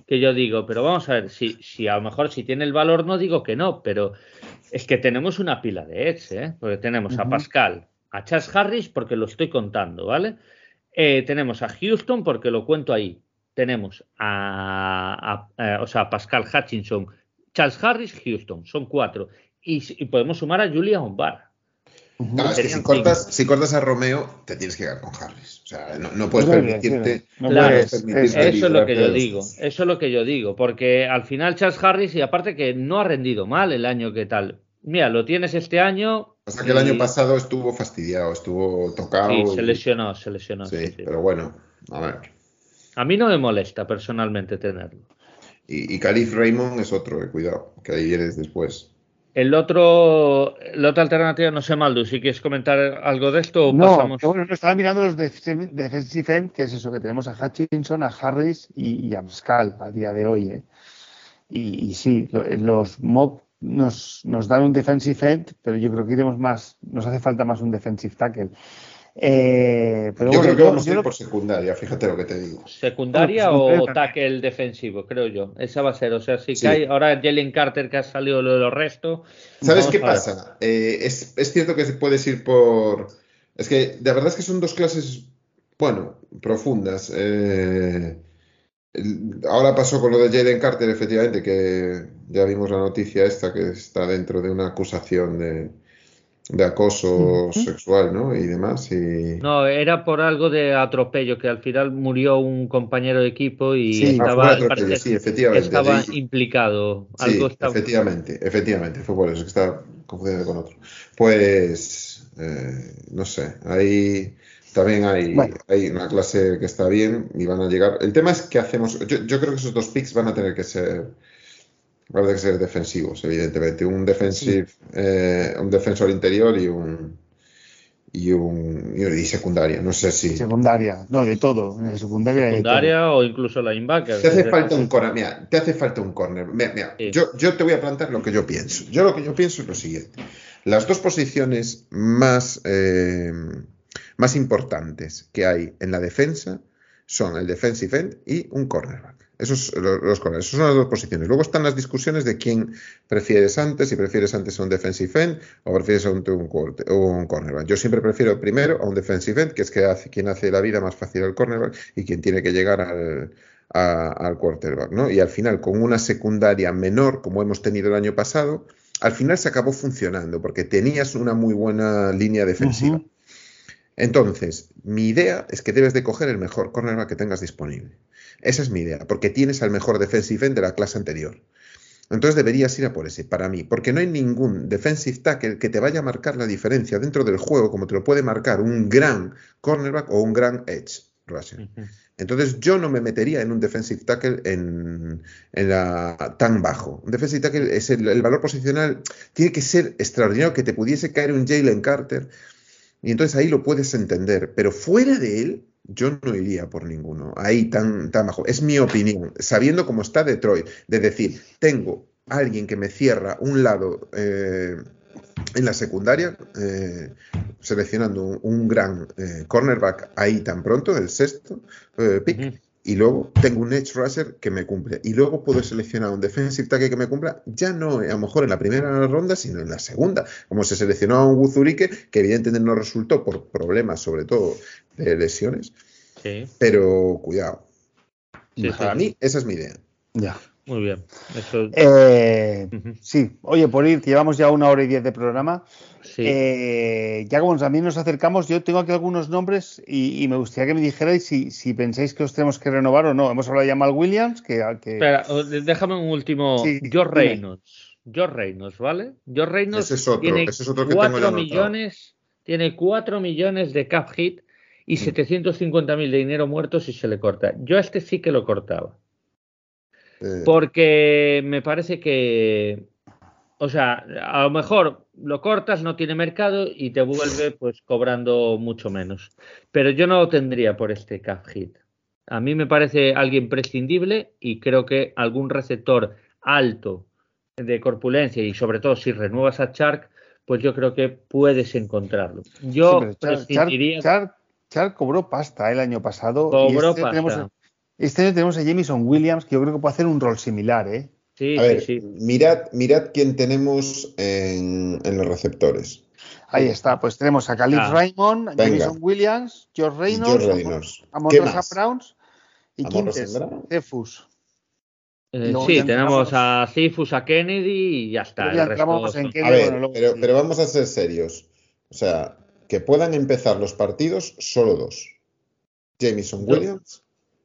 que yo digo, pero vamos a ver, si, si a lo mejor si tiene el valor no digo que no, pero es que tenemos una pila de ex, ¿eh? Porque tenemos a Pascal, a Chas Harris, porque lo estoy contando, ¿vale? Eh, tenemos a Houston, porque lo cuento ahí. Tenemos a, o sea, Pascal Hutchinson, Charles Harris, Houston, son cuatro. Y, podemos sumar a Julia Ombar. Claro, es que si cortas, si cortas, a Romeo, te tienes que quedar con Harris. O sea, no, puedes permitirte. eso es lo que yo digo. Eso es lo que yo digo. Porque al final Charles Harris, y aparte que no ha rendido mal el año que tal. Mira, lo tienes este año. Sea que el año pasado estuvo fastidiado, estuvo tocado. Sí, se lesionó, se lesionó. Sí, pero bueno, a ver. A mí no me molesta personalmente tenerlo. Y, y Calif Raymond es otro, eh, cuidado, que ahí eres después. El otro, la otra alternativa, no sé, Maldu, si quieres comentar algo de esto o no, pasamos. bueno, no estaba mirando los defensive end, que es eso, que tenemos a Hutchinson, a Harris y, a Pascal a día de hoy. ¿eh? Y, sí, los mock nos, nos dan un defensive end, pero yo creo que iremos más, nos hace falta más un defensive tackle. Eh, pero yo creo que vamos a ir por secundaria, fíjate lo que te digo. ¿Secundaria o tackle defensivo? Creo yo. Esa va a ser. O sea, sí, que hay ahora Jalen Carter que ha salido lo de los restos. ¿Sabes qué pasa? Eh, es, es, cierto que puedes ir por. Es que de verdad es que son dos clases, bueno, profundas. Eh, ahora pasó con lo de Jalen Carter, efectivamente, que ya vimos la noticia esta que está dentro de una acusación de de acoso sexual, ¿no? Y demás. Y... No, era por algo de atropello, que al final murió un compañero de equipo y estaba, estaba implicado. Algo Efectivamente, efectivamente, fue por eso que estaba confundiendo con otro. Pues, eh, no sé, ahí también hay, hay una clase que está bien y van a llegar. El tema es que hacemos, yo, yo creo que esos dos picks van a tener que ser Van a ser defensivos, evidentemente. Un defensive, eh, un defensor interior y un y un y secundaria. No sé si. Secundaria, no, de todo. secundaria, secundaria o incluso linebacker. Te hace falta un corner. Mira, te hace falta un corner. Mira, yo, yo te voy a plantear lo que yo pienso. Yo lo que yo pienso es lo siguiente. Las dos posiciones más, eh, más importantes que hay en la defensa son el defensive end y un cornerback. Esos, los, Esos son las dos posiciones. Luego están las discusiones de quién prefieres antes, si prefieres antes a un defensive end o prefieres a un, un, cornerback. Yo siempre prefiero primero a un defensive end, que es que hace, quien hace la vida más fácil al cornerback y quien tiene que llegar al, al quarterback. ¿no? Y al final, con una secundaria menor, como hemos tenido el año pasado, al final se acabó funcionando porque tenías una muy buena línea defensiva. Entonces, mi idea es que debes de coger el mejor cornerback que tengas disponible. Esa es mi idea, porque tienes al mejor defensive end de la clase anterior. Entonces deberías ir a por ese, para mí, porque no hay ningún defensive tackle que te vaya a marcar la diferencia dentro del juego como te lo puede marcar un gran cornerback o un gran edge rusher. Entonces yo no me metería en un defensive tackle en, la, tan bajo. Un defensive tackle es el, el, valor posicional, tiene que ser extraordinario que te pudiese caer un Jalen Carter y entonces ahí lo puedes entender, pero fuera de él yo no iría por ninguno, ahí tan, tan bajo. Es mi opinión, sabiendo cómo está Detroit, de decir, tengo alguien que me cierra un lado eh, en la secundaria, eh, seleccionando un, gran eh, cornerback ahí tan pronto, el sexto pick, y luego tengo un edge rusher que me cumple. Y luego puedo seleccionar un defensive tackle que me cumpla, ya no a lo mejor en la primera ronda, sino en la segunda. Como se seleccionó a un Wuzurike, que evidentemente no resultó por problemas, sobre todo de lesiones. Sí. Pero cuidado. Para mí, esa es mi idea. Ya. Muy bien. Eh, sí, oye, por ir, llevamos ya una hora y diez de programa. Eh, ya como también nos acercamos, yo tengo aquí algunos nombres y, me gustaría que me dijerais si, pensáis que os tenemos que renovar o no. Hemos hablado de Mal Williams, que... Espera, déjame un último. George Reynolds. George Reynolds, ¿vale? George Reynolds ese es otro, tiene ese es otro que 4 millones, tiene 4 millones de cap hit y 750 mm. mil de dinero muerto si se le corta. Yo a este sí que lo cortaba. Porque me parece que, o sea, a lo mejor lo cortas, no tiene mercado y te vuelve pues cobrando mucho menos. Pero yo no lo tendría por este cap hit. A mí me parece alguien prescindible y creo que algún receptor alto de corpulencia y sobre todo si renuevas a Chark, pues yo creo que puedes encontrarlo. Yo prescindiría... Chark, cobró pasta el año pasado. Cobró este pasta. Este año tenemos a Jamison Williams, que yo creo que puede hacer un rol similar, ¿eh? Sí, sí, sí. Mirad, mirad quién tenemos en, los receptores. Ahí está, pues tenemos a Khalid ah. Raymond, Jamison Williams, George Reynolds, Reynolds. a Browns y Quintes, Cefus. Eh, sí, tenemos a Cefus, a Kennedy y ya está. a ver, pero, pero, vamos a ser serios. O sea, que puedan empezar los partidos solo dos. Jameson Williams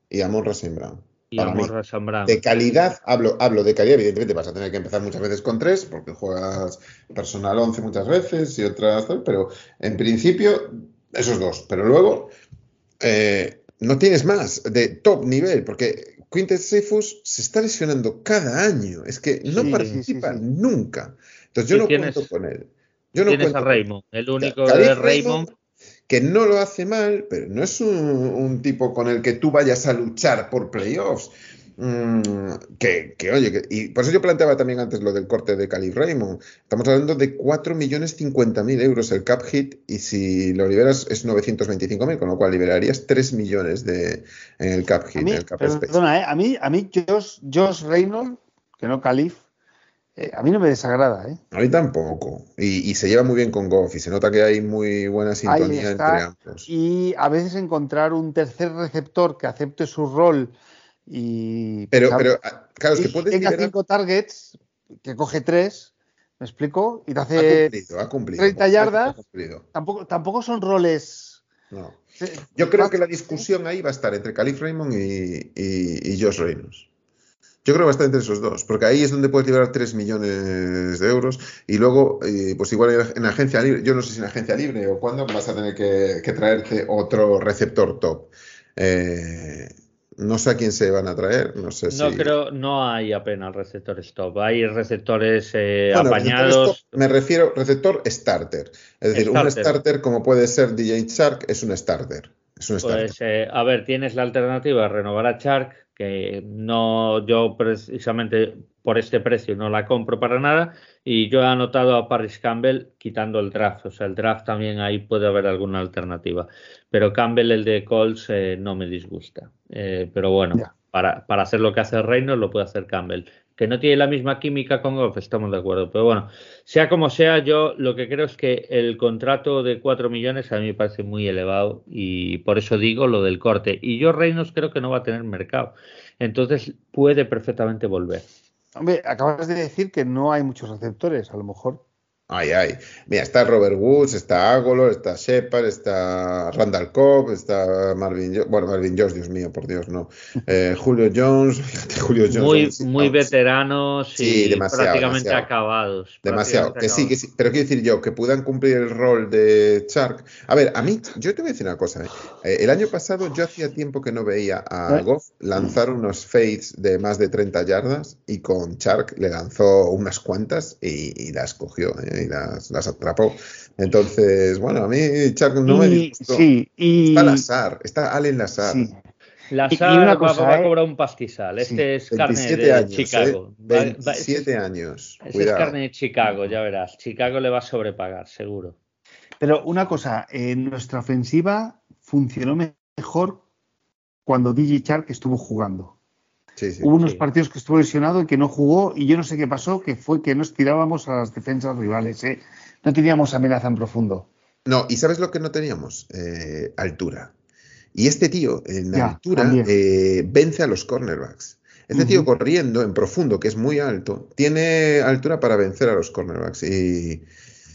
y Amon Rasim Brown. Y Amon Brown. De calidad, hablo, hablo de calidad, evidentemente vas a tener que empezar muchas veces con tres, porque juegas personal 11 muchas veces y otras, pero en principio esos dos. Pero luego eh, no tienes más de top nivel, porque Quintet Cephus se está lesionando cada año. Es que no participa nunca. Entonces yo no cuento con él. Yo no tienes a Raymond, el único de Raymond, Que no lo hace mal, pero no es un, tipo con el que tú vayas a luchar por playoffs. Mm, que, oye, y por eso yo planteaba también antes lo del corte de Cali Raymond. Estamos hablando de 4 millones 50 mil euros el cap hit y si lo liberas es 925 mil, con lo cual liberarías 3 millones de, en el cap hit. el cap perdona, ¿eh? a mí, a mí Josh, Josh Reynolds, que no Calif, eh, a mí no me desagrada, ¿eh? A mí tampoco. Y, se lleva muy bien con Goff y se nota que hay muy buena sintonía entre ambos. Y a veces encontrar un tercer receptor que acepte su rol y. Pero, pero ah, claro, es que puedes tenga cinco targets, que coge tres, ¿me explico? Y te hace ha cumplido, ha cumplido, 30 yardas. Tampoco, tampoco son roles. No. Yo creo que la discusión ahí va a estar entre Calif Raymond y, y, y Josh Reynolds. Yo creo va entre esos dos, porque ahí es donde puedes liberar 3 millones de euros y luego, eh, pues igual en agencia libre, yo no sé si en agencia libre o cuándo vas a tener que, traerte otro receptor top. Eh, no sé a quién se van a traer, no sé no creo, no hay apenas receptores top, hay receptores eh, apañados. me refiero receptor starter, es decir, un starter como puede ser DJ Shark es un starter. Pues, starter. a ver, tienes la alternativa renovar a Shark que no yo precisamente por este precio no la compro para nada y yo he anotado a Paris Campbell quitando el draft, o sea, el draft también ahí puede haber alguna alternativa, pero Campbell el de Colts eh, no me disgusta, eh, pero bueno, para, para, hacer lo que hace Reynolds lo puede hacer Campbell que no tiene la misma química con Goff, estamos de acuerdo. Pero bueno, sea como sea, yo lo que creo es que el contrato de 4 millones a mí me parece muy elevado y por eso digo lo del corte. Y yo Reynolds creo que no va a tener mercado. Entonces puede perfectamente volver. Hombre, acabas de decir que no hay muchos receptores, a lo mejor. Ay, ay. Mira, está Robert Woods, está Agolor, está Shepard, está Randall Cobb, está Marvin Bueno, Marvin Jones, Dios mío, por Dios, no. Eh, Julio Jones, Julio Jones. Muy, muy veteranos y prácticamente acabados. Demasiado. que sí, que sí. Pero quiero decir yo, que puedan cumplir el rol de Chark. A ver, a mí, yo te voy a decir una cosa. ¿eh? Eh, el año pasado yo hacía tiempo que no veía a Goff lanzar unos fades de más de 30 yardas y con Chark le lanzó unas cuantas y, y las cogió. ¿eh? Y las, atrapó. Entonces, bueno, a mí Chuck no me disgustó. Sí, y... Está Lazar, está Allen Lazar. Sí. Lazar va, a ¿eh? cobrar un pastizal. Este es carne de años, Chicago. 27 ¿eh? años. Este es carne de Chicago, ya verás. Chicago le va a sobrepagar, seguro. Pero una cosa, en nuestra ofensiva funcionó mejor cuando DJ Shark estuvo jugando. Hubo unos partidos que estuvo lesionado y que no jugó y yo no sé qué pasó, que fue que nos tirábamos a las defensas rivales. ¿eh? No teníamos amenaza en profundo. No, y ¿sabes lo que no teníamos? Eh, altura. Y este tío en altura eh, vence a los cornerbacks. Este tío corriendo en profundo, que es muy alto, tiene altura para vencer a los cornerbacks. Y,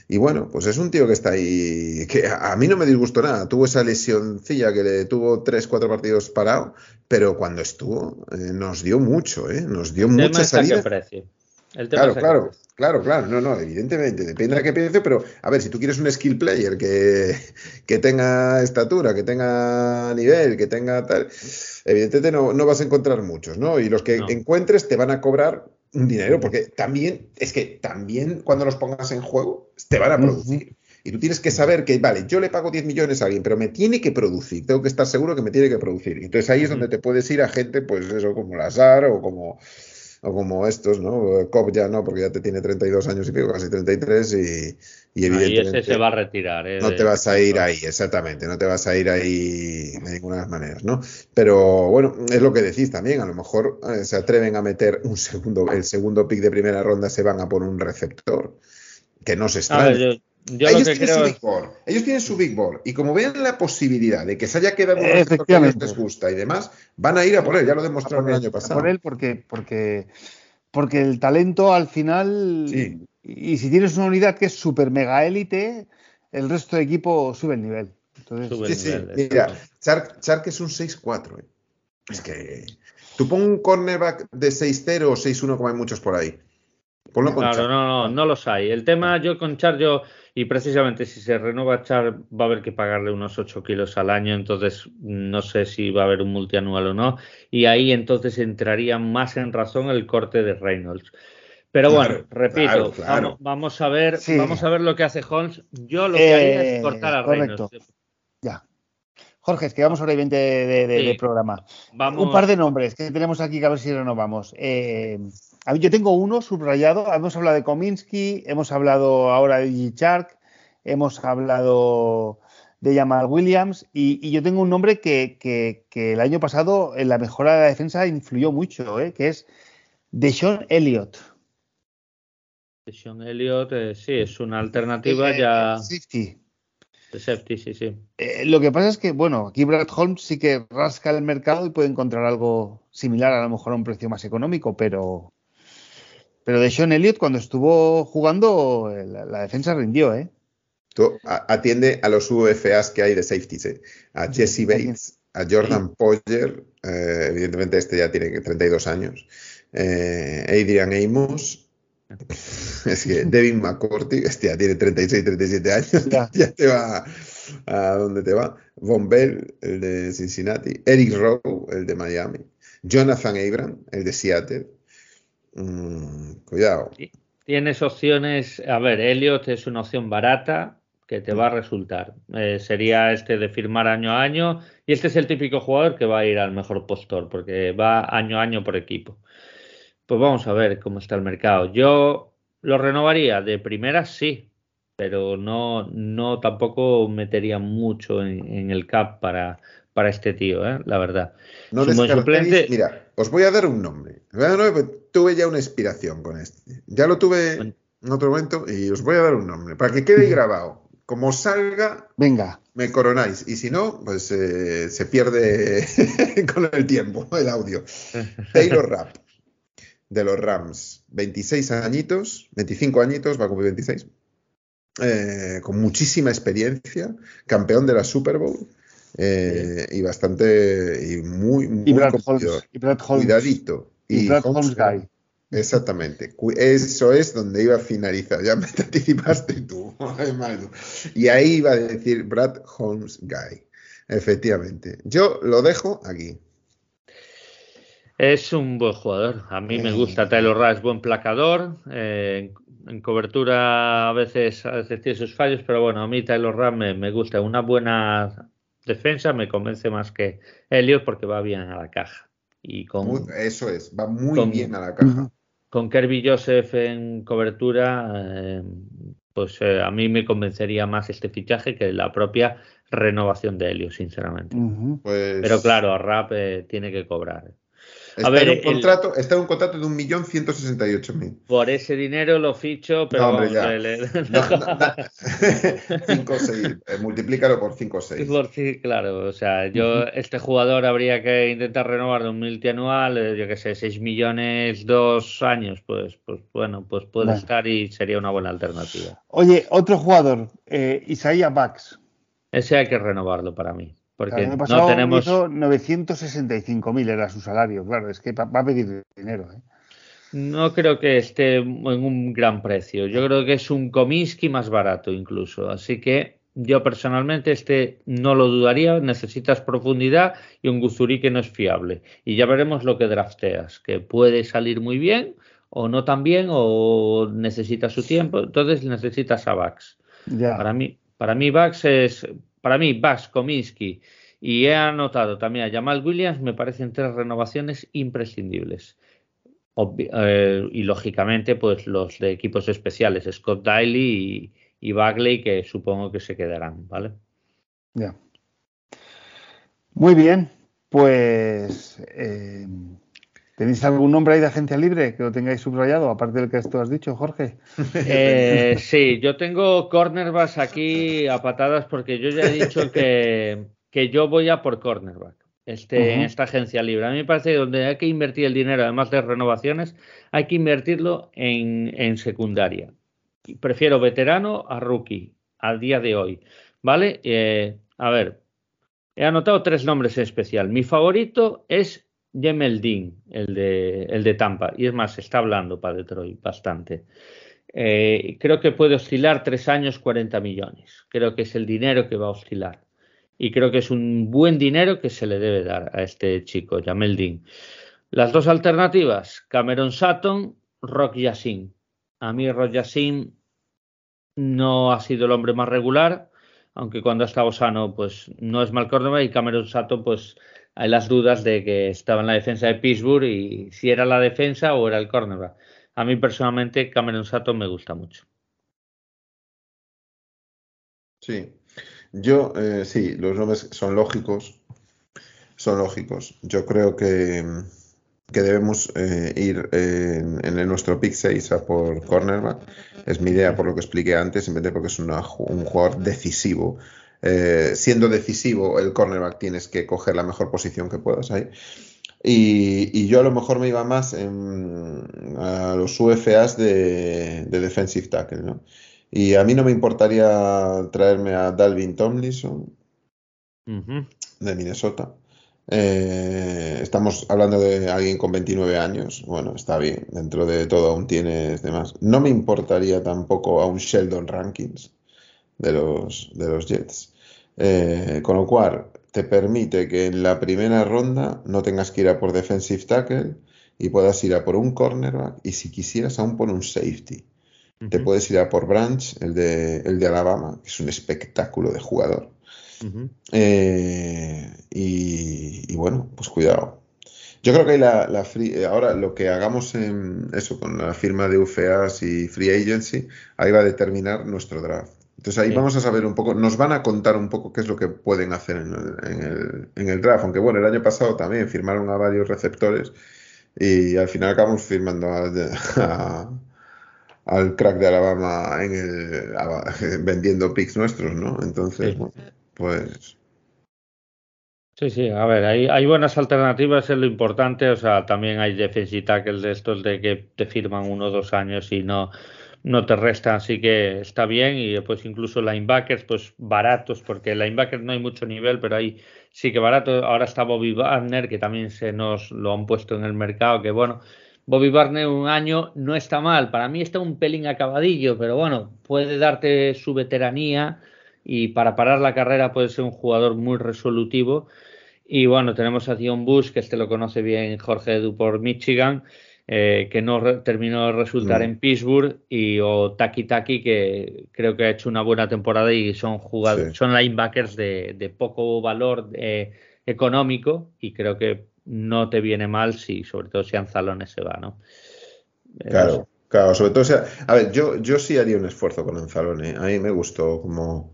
y bueno, pues es un tío que está ahí, que a, mí no me disgustó nada. Tuvo esa lesioncilla que le tuvo tres, cuatro partidos parado, pero cuando estuvo eh, nos dio mucho, ¿eh? Nos dio mucha salida. Precio. claro, claro, claro, claro. No, no, evidentemente, depende de qué precio, pero a ver, si tú quieres un skill player que, que tenga estatura, que tenga nivel, que tenga tal, evidentemente no, no vas a encontrar muchos, ¿no? Y los que encuentres te van a cobrar un dinero, porque también, es que también cuando los pongas en juego, te van a producir. Y tú tienes que saber que, vale, yo le pago 10 millones a alguien, pero me tiene que producir. Tengo que estar seguro que me tiene que producir. Entonces ahí es donde te puedes ir a gente, pues eso, como Lazar o como, o como estos, ¿no? Cobb ya no, porque ya te tiene 32 años y pico, casi 33, y, y evidentemente. ese se va a retirar, ¿eh? No te vas a ir ahí, exactamente, no te vas a ir ahí de ninguna de las maneras, ¿no? Pero bueno, es lo que decís también, a lo mejor eh, se atreven a meter un segundo, el segundo pick de primera ronda, se van a poner un receptor, que no se extraña. Ellos, tienen su big board, ellos tienen su big board y como ven la posibilidad de que se haya quedado un receptor que les gusta y demás, van a ir a por él, ya lo demostraron el año pasado. por él porque, porque, porque el talento al final... Y si tienes una unidad que es súper mega élite, el resto de equipo sube el nivel. sí, sí. Mira, Chark, es un 6-4. ¿eh? Es que tú pon un cornerback de 6-0 o 6-1 como hay muchos por ahí. Ponlo con claro, no, no, no los hay. El tema yo con Char, yo, y precisamente si se renueva Char, va a haber que pagarle unos 8 kilos al año, entonces no sé si va a haber un multianual o no. Y ahí entonces entraría más en razón el corte de Reynolds. Pero bueno, repito, Vamos, a ver, vamos a ver lo que hace Holmes. Yo lo que haría es eh, cortar a Reynolds. Ya. Jorge, es que vamos y 20 de, programa. Un par de nombres que tenemos aquí que a ver si renovamos. Eh, yo tengo uno subrayado. Hemos hablado de Kominsky, hemos hablado ahora de G. hemos hablado de Jamal Williams y, yo tengo un nombre que, el año pasado en la mejora de la defensa influyó mucho, eh, que es Deshaun Elliott. Sean Elliott, eh, sí, es una alternativa eh, ya. Safety. De safety, sí, sí. Eh, lo que pasa es que, bueno, aquí Brad Holmes sí que rasca el mercado y puede encontrar algo similar, a lo mejor a un precio más económico, pero. Pero de Sean Elliott, cuando estuvo jugando, la, defensa rindió, ¿eh? Tú atiende a los UFAs que hay de safeties, ¿eh? A Jesse Bates, a Jordan Poyer, evidentemente este ya tiene 32 años, Adrian Amos, Es que Devin McCourty, hostia, tiene 36, 37 años, ya, te va a dónde te va. Von Bell, el de Cincinnati, Eric Rowe, el de Miami, Jonathan Abram, el de Seattle. Mm, cuidado. Tienes opciones, a ver, Elliot es una opción barata que te va a resultar. Eh, sería este de firmar año a año y este es el típico jugador que va a ir al mejor postor porque va año a año por equipo. Pues vamos a ver cómo está el mercado. Yo lo renovaría de primera, sí, pero no, no tampoco metería mucho en, el cap para, para este tío, ¿eh? la verdad. No suplente... Mira, os voy a dar un nombre. Tuve ya una inspiración con este. Ya lo tuve en otro momento y os voy a dar un nombre para que quede grabado. Como salga, venga, me coronáis. Y si no, pues eh, se pierde con el tiempo el audio. Taylor Rapp de los Rams. 26 añitos, 25 añitos, va a cumplir 26. Eh, con muchísima experiencia, campeón de la Super Bowl. Eh, y bastante y muy, muy y Brad Holmes, y Brad Holmes, cuidadito. Y, Brad Holmes, Guy. Exactamente. Eso es donde iba a finalizar. Ya me anticipaste tú y ahí iba a decir Brad Holmes Guy. Efectivamente. Yo lo dejo aquí. Es un buen jugador. A mí me gusta Taylor Rush, buen placador. Eh, en cobertura a veces, a veces tiene sus fallos, pero bueno, a mí Taylor Rush me, gusta. Una buena defensa me convence más que Elliot porque va bien a la caja. Y con, eso es, va muy bien a la caja. Con Kirby Joseph en cobertura, eh, pues eh, a mí me convencería más este fichaje que la propia renovación de Elliot, sinceramente. Pues pero claro, a Rap tiene que cobrar. Está, ver, en un contrato, está en un contrato de 1.168.000. Por ese dinero lo ficho, pero. No, hombre, ya. Eh, multiplícalo por 5 o 6. claro, o sea, yo, este jugador habría que intentar renovar de un multianual, eh, yo que sé, 6 millones, dos años, pues, pues bueno, pues puede estar y sería una buena alternativa. Oye, otro jugador, eh, Isaiah Bax. Ese hay que renovarlo para mí. Porque no tenemos. 965.000 era su salario, claro, es que va a pedir dinero. ¿eh? No creo que esté en un gran precio. Yo creo que es un Cominsky más barato incluso. Así que yo personalmente este no lo dudaría. Necesitas profundidad y un Guzuri que no es fiable. Y ya veremos lo que drafteas, que puede salir muy bien o no tan bien o necesita su tiempo. Entonces necesitas a Bax. Para mí, para mí Bax es para mí, Bax, Kominsky y he anotado también a Jamal Williams, me parecen tres renovaciones imprescindibles. Eh, y lógicamente, pues los de equipos especiales, Scott Daly y, Bagley, que supongo que se quedarán, ¿vale? Ya. Muy bien, pues eh, ¿Tenéis algún nombre ahí de agencia libre que lo tengáis subrayado, aparte del que tú has dicho, Jorge? Eh, sí, yo tengo cornerbacks aquí a patadas porque yo ya he dicho que, que yo voy a por cornerback este, en esta agencia libre. A mí me parece que donde hay que invertir el dinero, además de renovaciones, hay que invertirlo en, en secundaria. Prefiero veterano a rookie. a día de hoy. ¿Vale? Eh, a ver, he anotado tres nombres en especial. Mi favorito es Jemel Dean, el de, el de Tampa. Y es más, está hablando para Detroit bastante. Eh, creo que puede oscilar tres años 40 millones. Creo que es el dinero que va a oscilar. Y creo que es un buen dinero que se le debe dar a este chico, Jamel Dean. Las dos alternativas, Cameron Sutton, Rock Yassin. A mí Rock Yassin no ha sido el hombre más regular, aunque cuando ha estado sano, pues no es mal cornerback y Cameron Sutton, pues hay las dudas de que estaba en la defensa de Pittsburgh y si era la defensa o era el cornerback. A mí personalmente Cameron Sutton me gusta mucho. Sí, yo eh, sí, los nombres son lógicos, son lógicos. Yo creo que, que debemos eh, ir en, nuestro pick 6 a por cornerback. Es mi idea por lo que expliqué antes, simplemente porque es un jugador decisivo. Eh, siendo decisivo el cornerback tienes que coger la mejor posición que puedas ahí. Y, yo a lo mejor me iba más a los UFAs de, defensive tackle, ¿no? Y a mí no me importaría traerme a Dalvin Tomlinson de Minnesota. Eh, estamos hablando de alguien con 29 años. Bueno, está bien, dentro de todo aún tienes demás. No me importaría tampoco a un Sheldon Rankins de los, de los Jets. Eh, con lo cual, te permite que en la primera ronda no tengas que ir a por defensive tackle y puedas ir a por un cornerback y si quisieras aún por un safety. Te puedes ir a por Branch, el de, el de Alabama, que es un espectáculo de jugador. Eh, y, bueno, pues cuidado. Yo creo que la, la ahora lo que hagamos en eso con la firma de UFAs y Free Agency, ahí va a determinar nuestro draft. Entonces ahí vamos a saber un poco, nos van a contar un poco qué es lo que pueden hacer en el, en el, draft, aunque bueno, el año pasado también firmaron a varios receptores y al final acabamos firmando al crack de Alabama en el, vendiendo picks nuestros, ¿no? Entonces, bueno, pues... Sí, sí, a ver, hay, hay buenas alternativas, es lo importante, o sea, también hay defensive tackles de estos de que te firman uno o dos años y no no te resta, así que está bien. Y después incluso linebackers, pues baratos, porque linebackers no hay mucho nivel, pero ahí sí que barato. Ahora está Bobby Warner, que también se nos lo han puesto en el mercado, que bueno, Bobby Warner un año no está mal. Para mí está un pelín acabadillo, pero bueno, puede darte su veteranía y para parar la carrera puede ser un jugador muy resolutivo. Y bueno, tenemos a Dion Bush, que este lo conoce bien Jorge Edu por Michigan eh, que no terminó de resultar mm. en Pittsburgh, y o Taki Taki, que creo que ha hecho una buena temporada y son jugadores, son linebackers de, poco valor eh, económico, y creo que no te viene mal si, sobre todo si Anzalone se va, ¿no? Claro, claro, sobre todo, a ver, yo, yo sí haría un esfuerzo con Anzalone, a mí me gustó como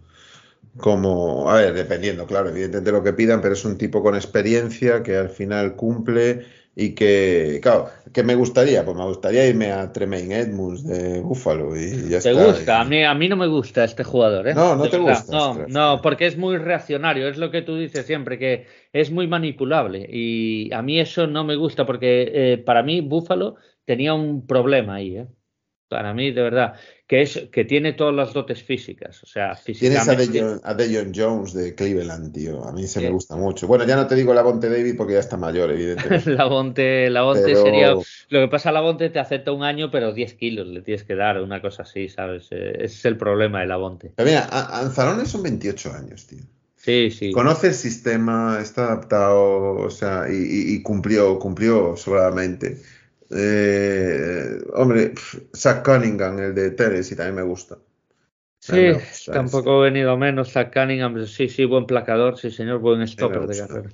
como, a ver, dependiendo, claro, evidentemente lo que pidan, pero es un tipo con experiencia que al final cumple y que, claro, que me gustaría, pues me gustaría irme a Tremaine Edmunds de Buffalo y ya ¿Te gusta? A, mí, a mí no me gusta este jugador, ¿eh? No, no te gusta. No, no, porque es muy reaccionario, es lo que tú dices siempre, que es muy manipulable y a mí eso no me gusta porque eh, para mí Buffalo tenía un problema ahí, ¿eh? Para mí, de verdad, que es que tiene todas las dotes físicas. O sea, físicamente. Tienes a Dejon, Jones de Cleveland, tío. A mí se me gusta mucho. Bueno, ya no te digo la Bonte David porque ya está mayor, evidentemente. la Bonte, la Bonte sería. Lo que pasa, la Bonte te acepta un año, pero 10 kilos le tienes que dar, una cosa así, ¿sabes? Eh, ese es el problema de la Bonte. Pero mira, Anzalones son 28 años, tío. Sí, sí. Conoce el sistema, está adaptado, o sea, y, y cumplió, cumplió sobradamente. Eh, hombre, Zach Cunningham, el de Tennessee, también me gusta. Sí, tampoco he venido menos. Zach Cunningham, sí, sí, buen placador, sí, señor, buen stopper de carrera.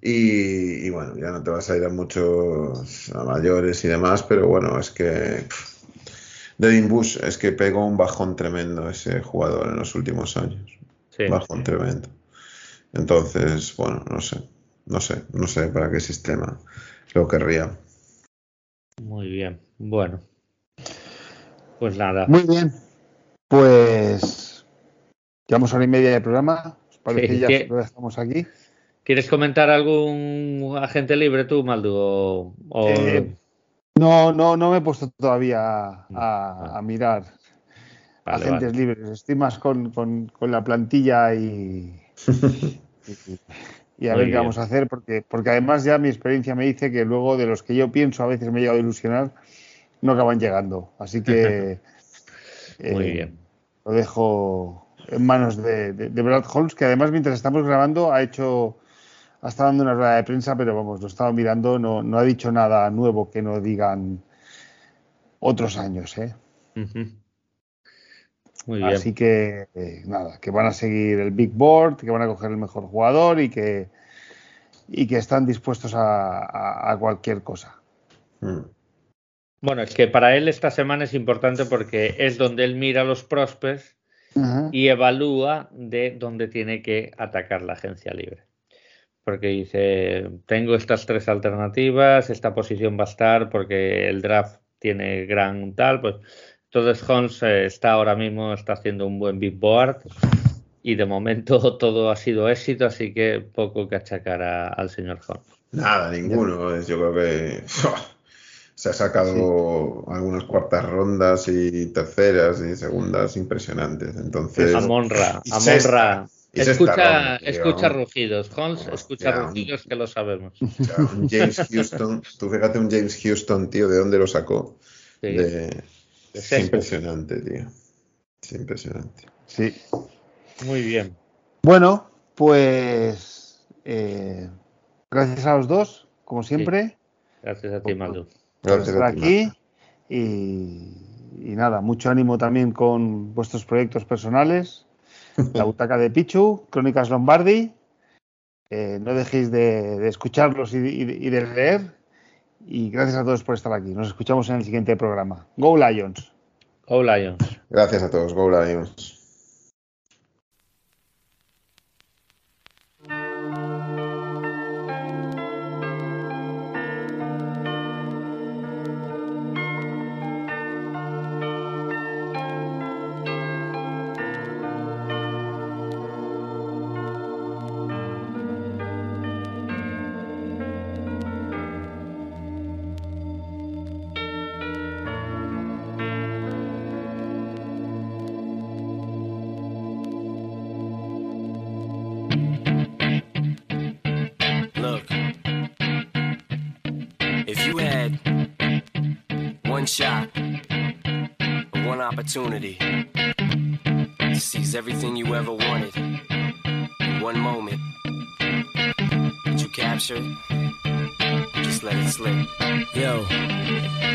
Y, bueno, ya no te vas a ir a muchos a mayores y demás, pero bueno, es que Devin Bush es que pegó un bajón tremendo ese jugador en los últimos años. bajón tremendo. Entonces, bueno, no sé, no sé, no sé para qué sistema lo querría. Muy bien, bueno. Pues nada. Muy bien. Pues llevamos hora y media de programa. parece ya estamos aquí. ¿Quieres comentar algún agente libre tú, Maldu? Eh, no, no, no me he puesto todavía a, mirar. agentes libres. Estoy más con, con, la plantilla y, y, a ver qué vamos a hacer, porque, porque además ya mi experiencia me dice que luego de los que yo pienso a veces me he llegado a ilusionar, no acaban llegando. Así que Muy eh, bien. lo dejo en manos de, de, Brad Holmes, que además mientras estamos grabando ha hecho, ha estado dando una rueda de prensa, pero vamos, lo he estado mirando, no, no ha dicho nada nuevo que no digan otros años, ¿eh? Muy bien. Así que eh, nada, que van a seguir el Big Board, que van a coger el mejor jugador y que y que están dispuestos a, cualquier cosa. Mm. Bueno, es que para él esta semana es importante porque es donde él mira los prospects y evalúa de dónde tiene que atacar la agencia libre. Porque dice, tengo estas tres alternativas, esta posición va a estar porque el draft tiene gran tal, pues entonces Holmes eh, está ahora mismo, está haciendo un buen big board y de momento todo ha sido éxito, así que poco que achacar al señor Holmes. Nada, ninguno. Yo creo que se ha sacado algunas cuartas rondas y terceras y segundas impresionantes. Entonces, Amonra, Amonra. Escucha, escucha rugidos, Holmes, escucha rugidos que lo sabemos. James Houston, tú fíjate un James Houston, tío, ¿de dónde lo sacó? Es impresionante, tío. Es impresionante. Sí. Muy bien. Bueno, pues eh, gracias a los dos, como siempre. Gracias a ti, Maldo. Gracias por estar aquí. Y, y nada, mucho ánimo también con vuestros proyectos personales La butaca de Pichu, Crónicas Lombardi. Eh, no dejéis de, escucharlos y, de leer. Y gracias a todos por estar aquí. Nos escuchamos en el siguiente programa. Go Lions. Go Lions. Gracias a todos. Go Lions. Opportunity to seize everything you ever wanted in one moment. Did you capture it? Just let it slip. Yo.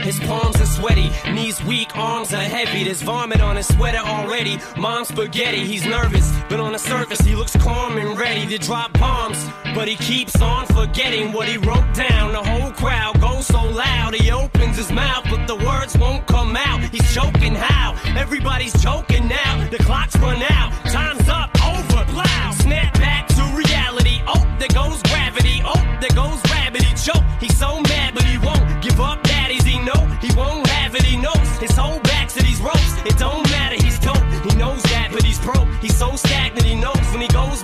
His palms are sweaty, knees weak, arms are heavy. There's vomit on his sweater already. Mom's spaghetti, he's nervous, but on the surface he looks calm and ready to drop bombs. But he keeps on forgetting what he wrote down. The whole crowd goes so loud, he opens his mouth, but the words won't come out. He's choking how? Everybody's choking now. The clock's run out, time's up, over, loud. Snap back to reality. Oh, there goes gravity. Oh, there goes rabbit. He choke. He's so mad, but he won't give up. Daddies, he know he won't have it. He knows his whole back to these ropes. It don't matter. He's dope. He knows that, but he's broke. He's so stagnant. He knows when he goes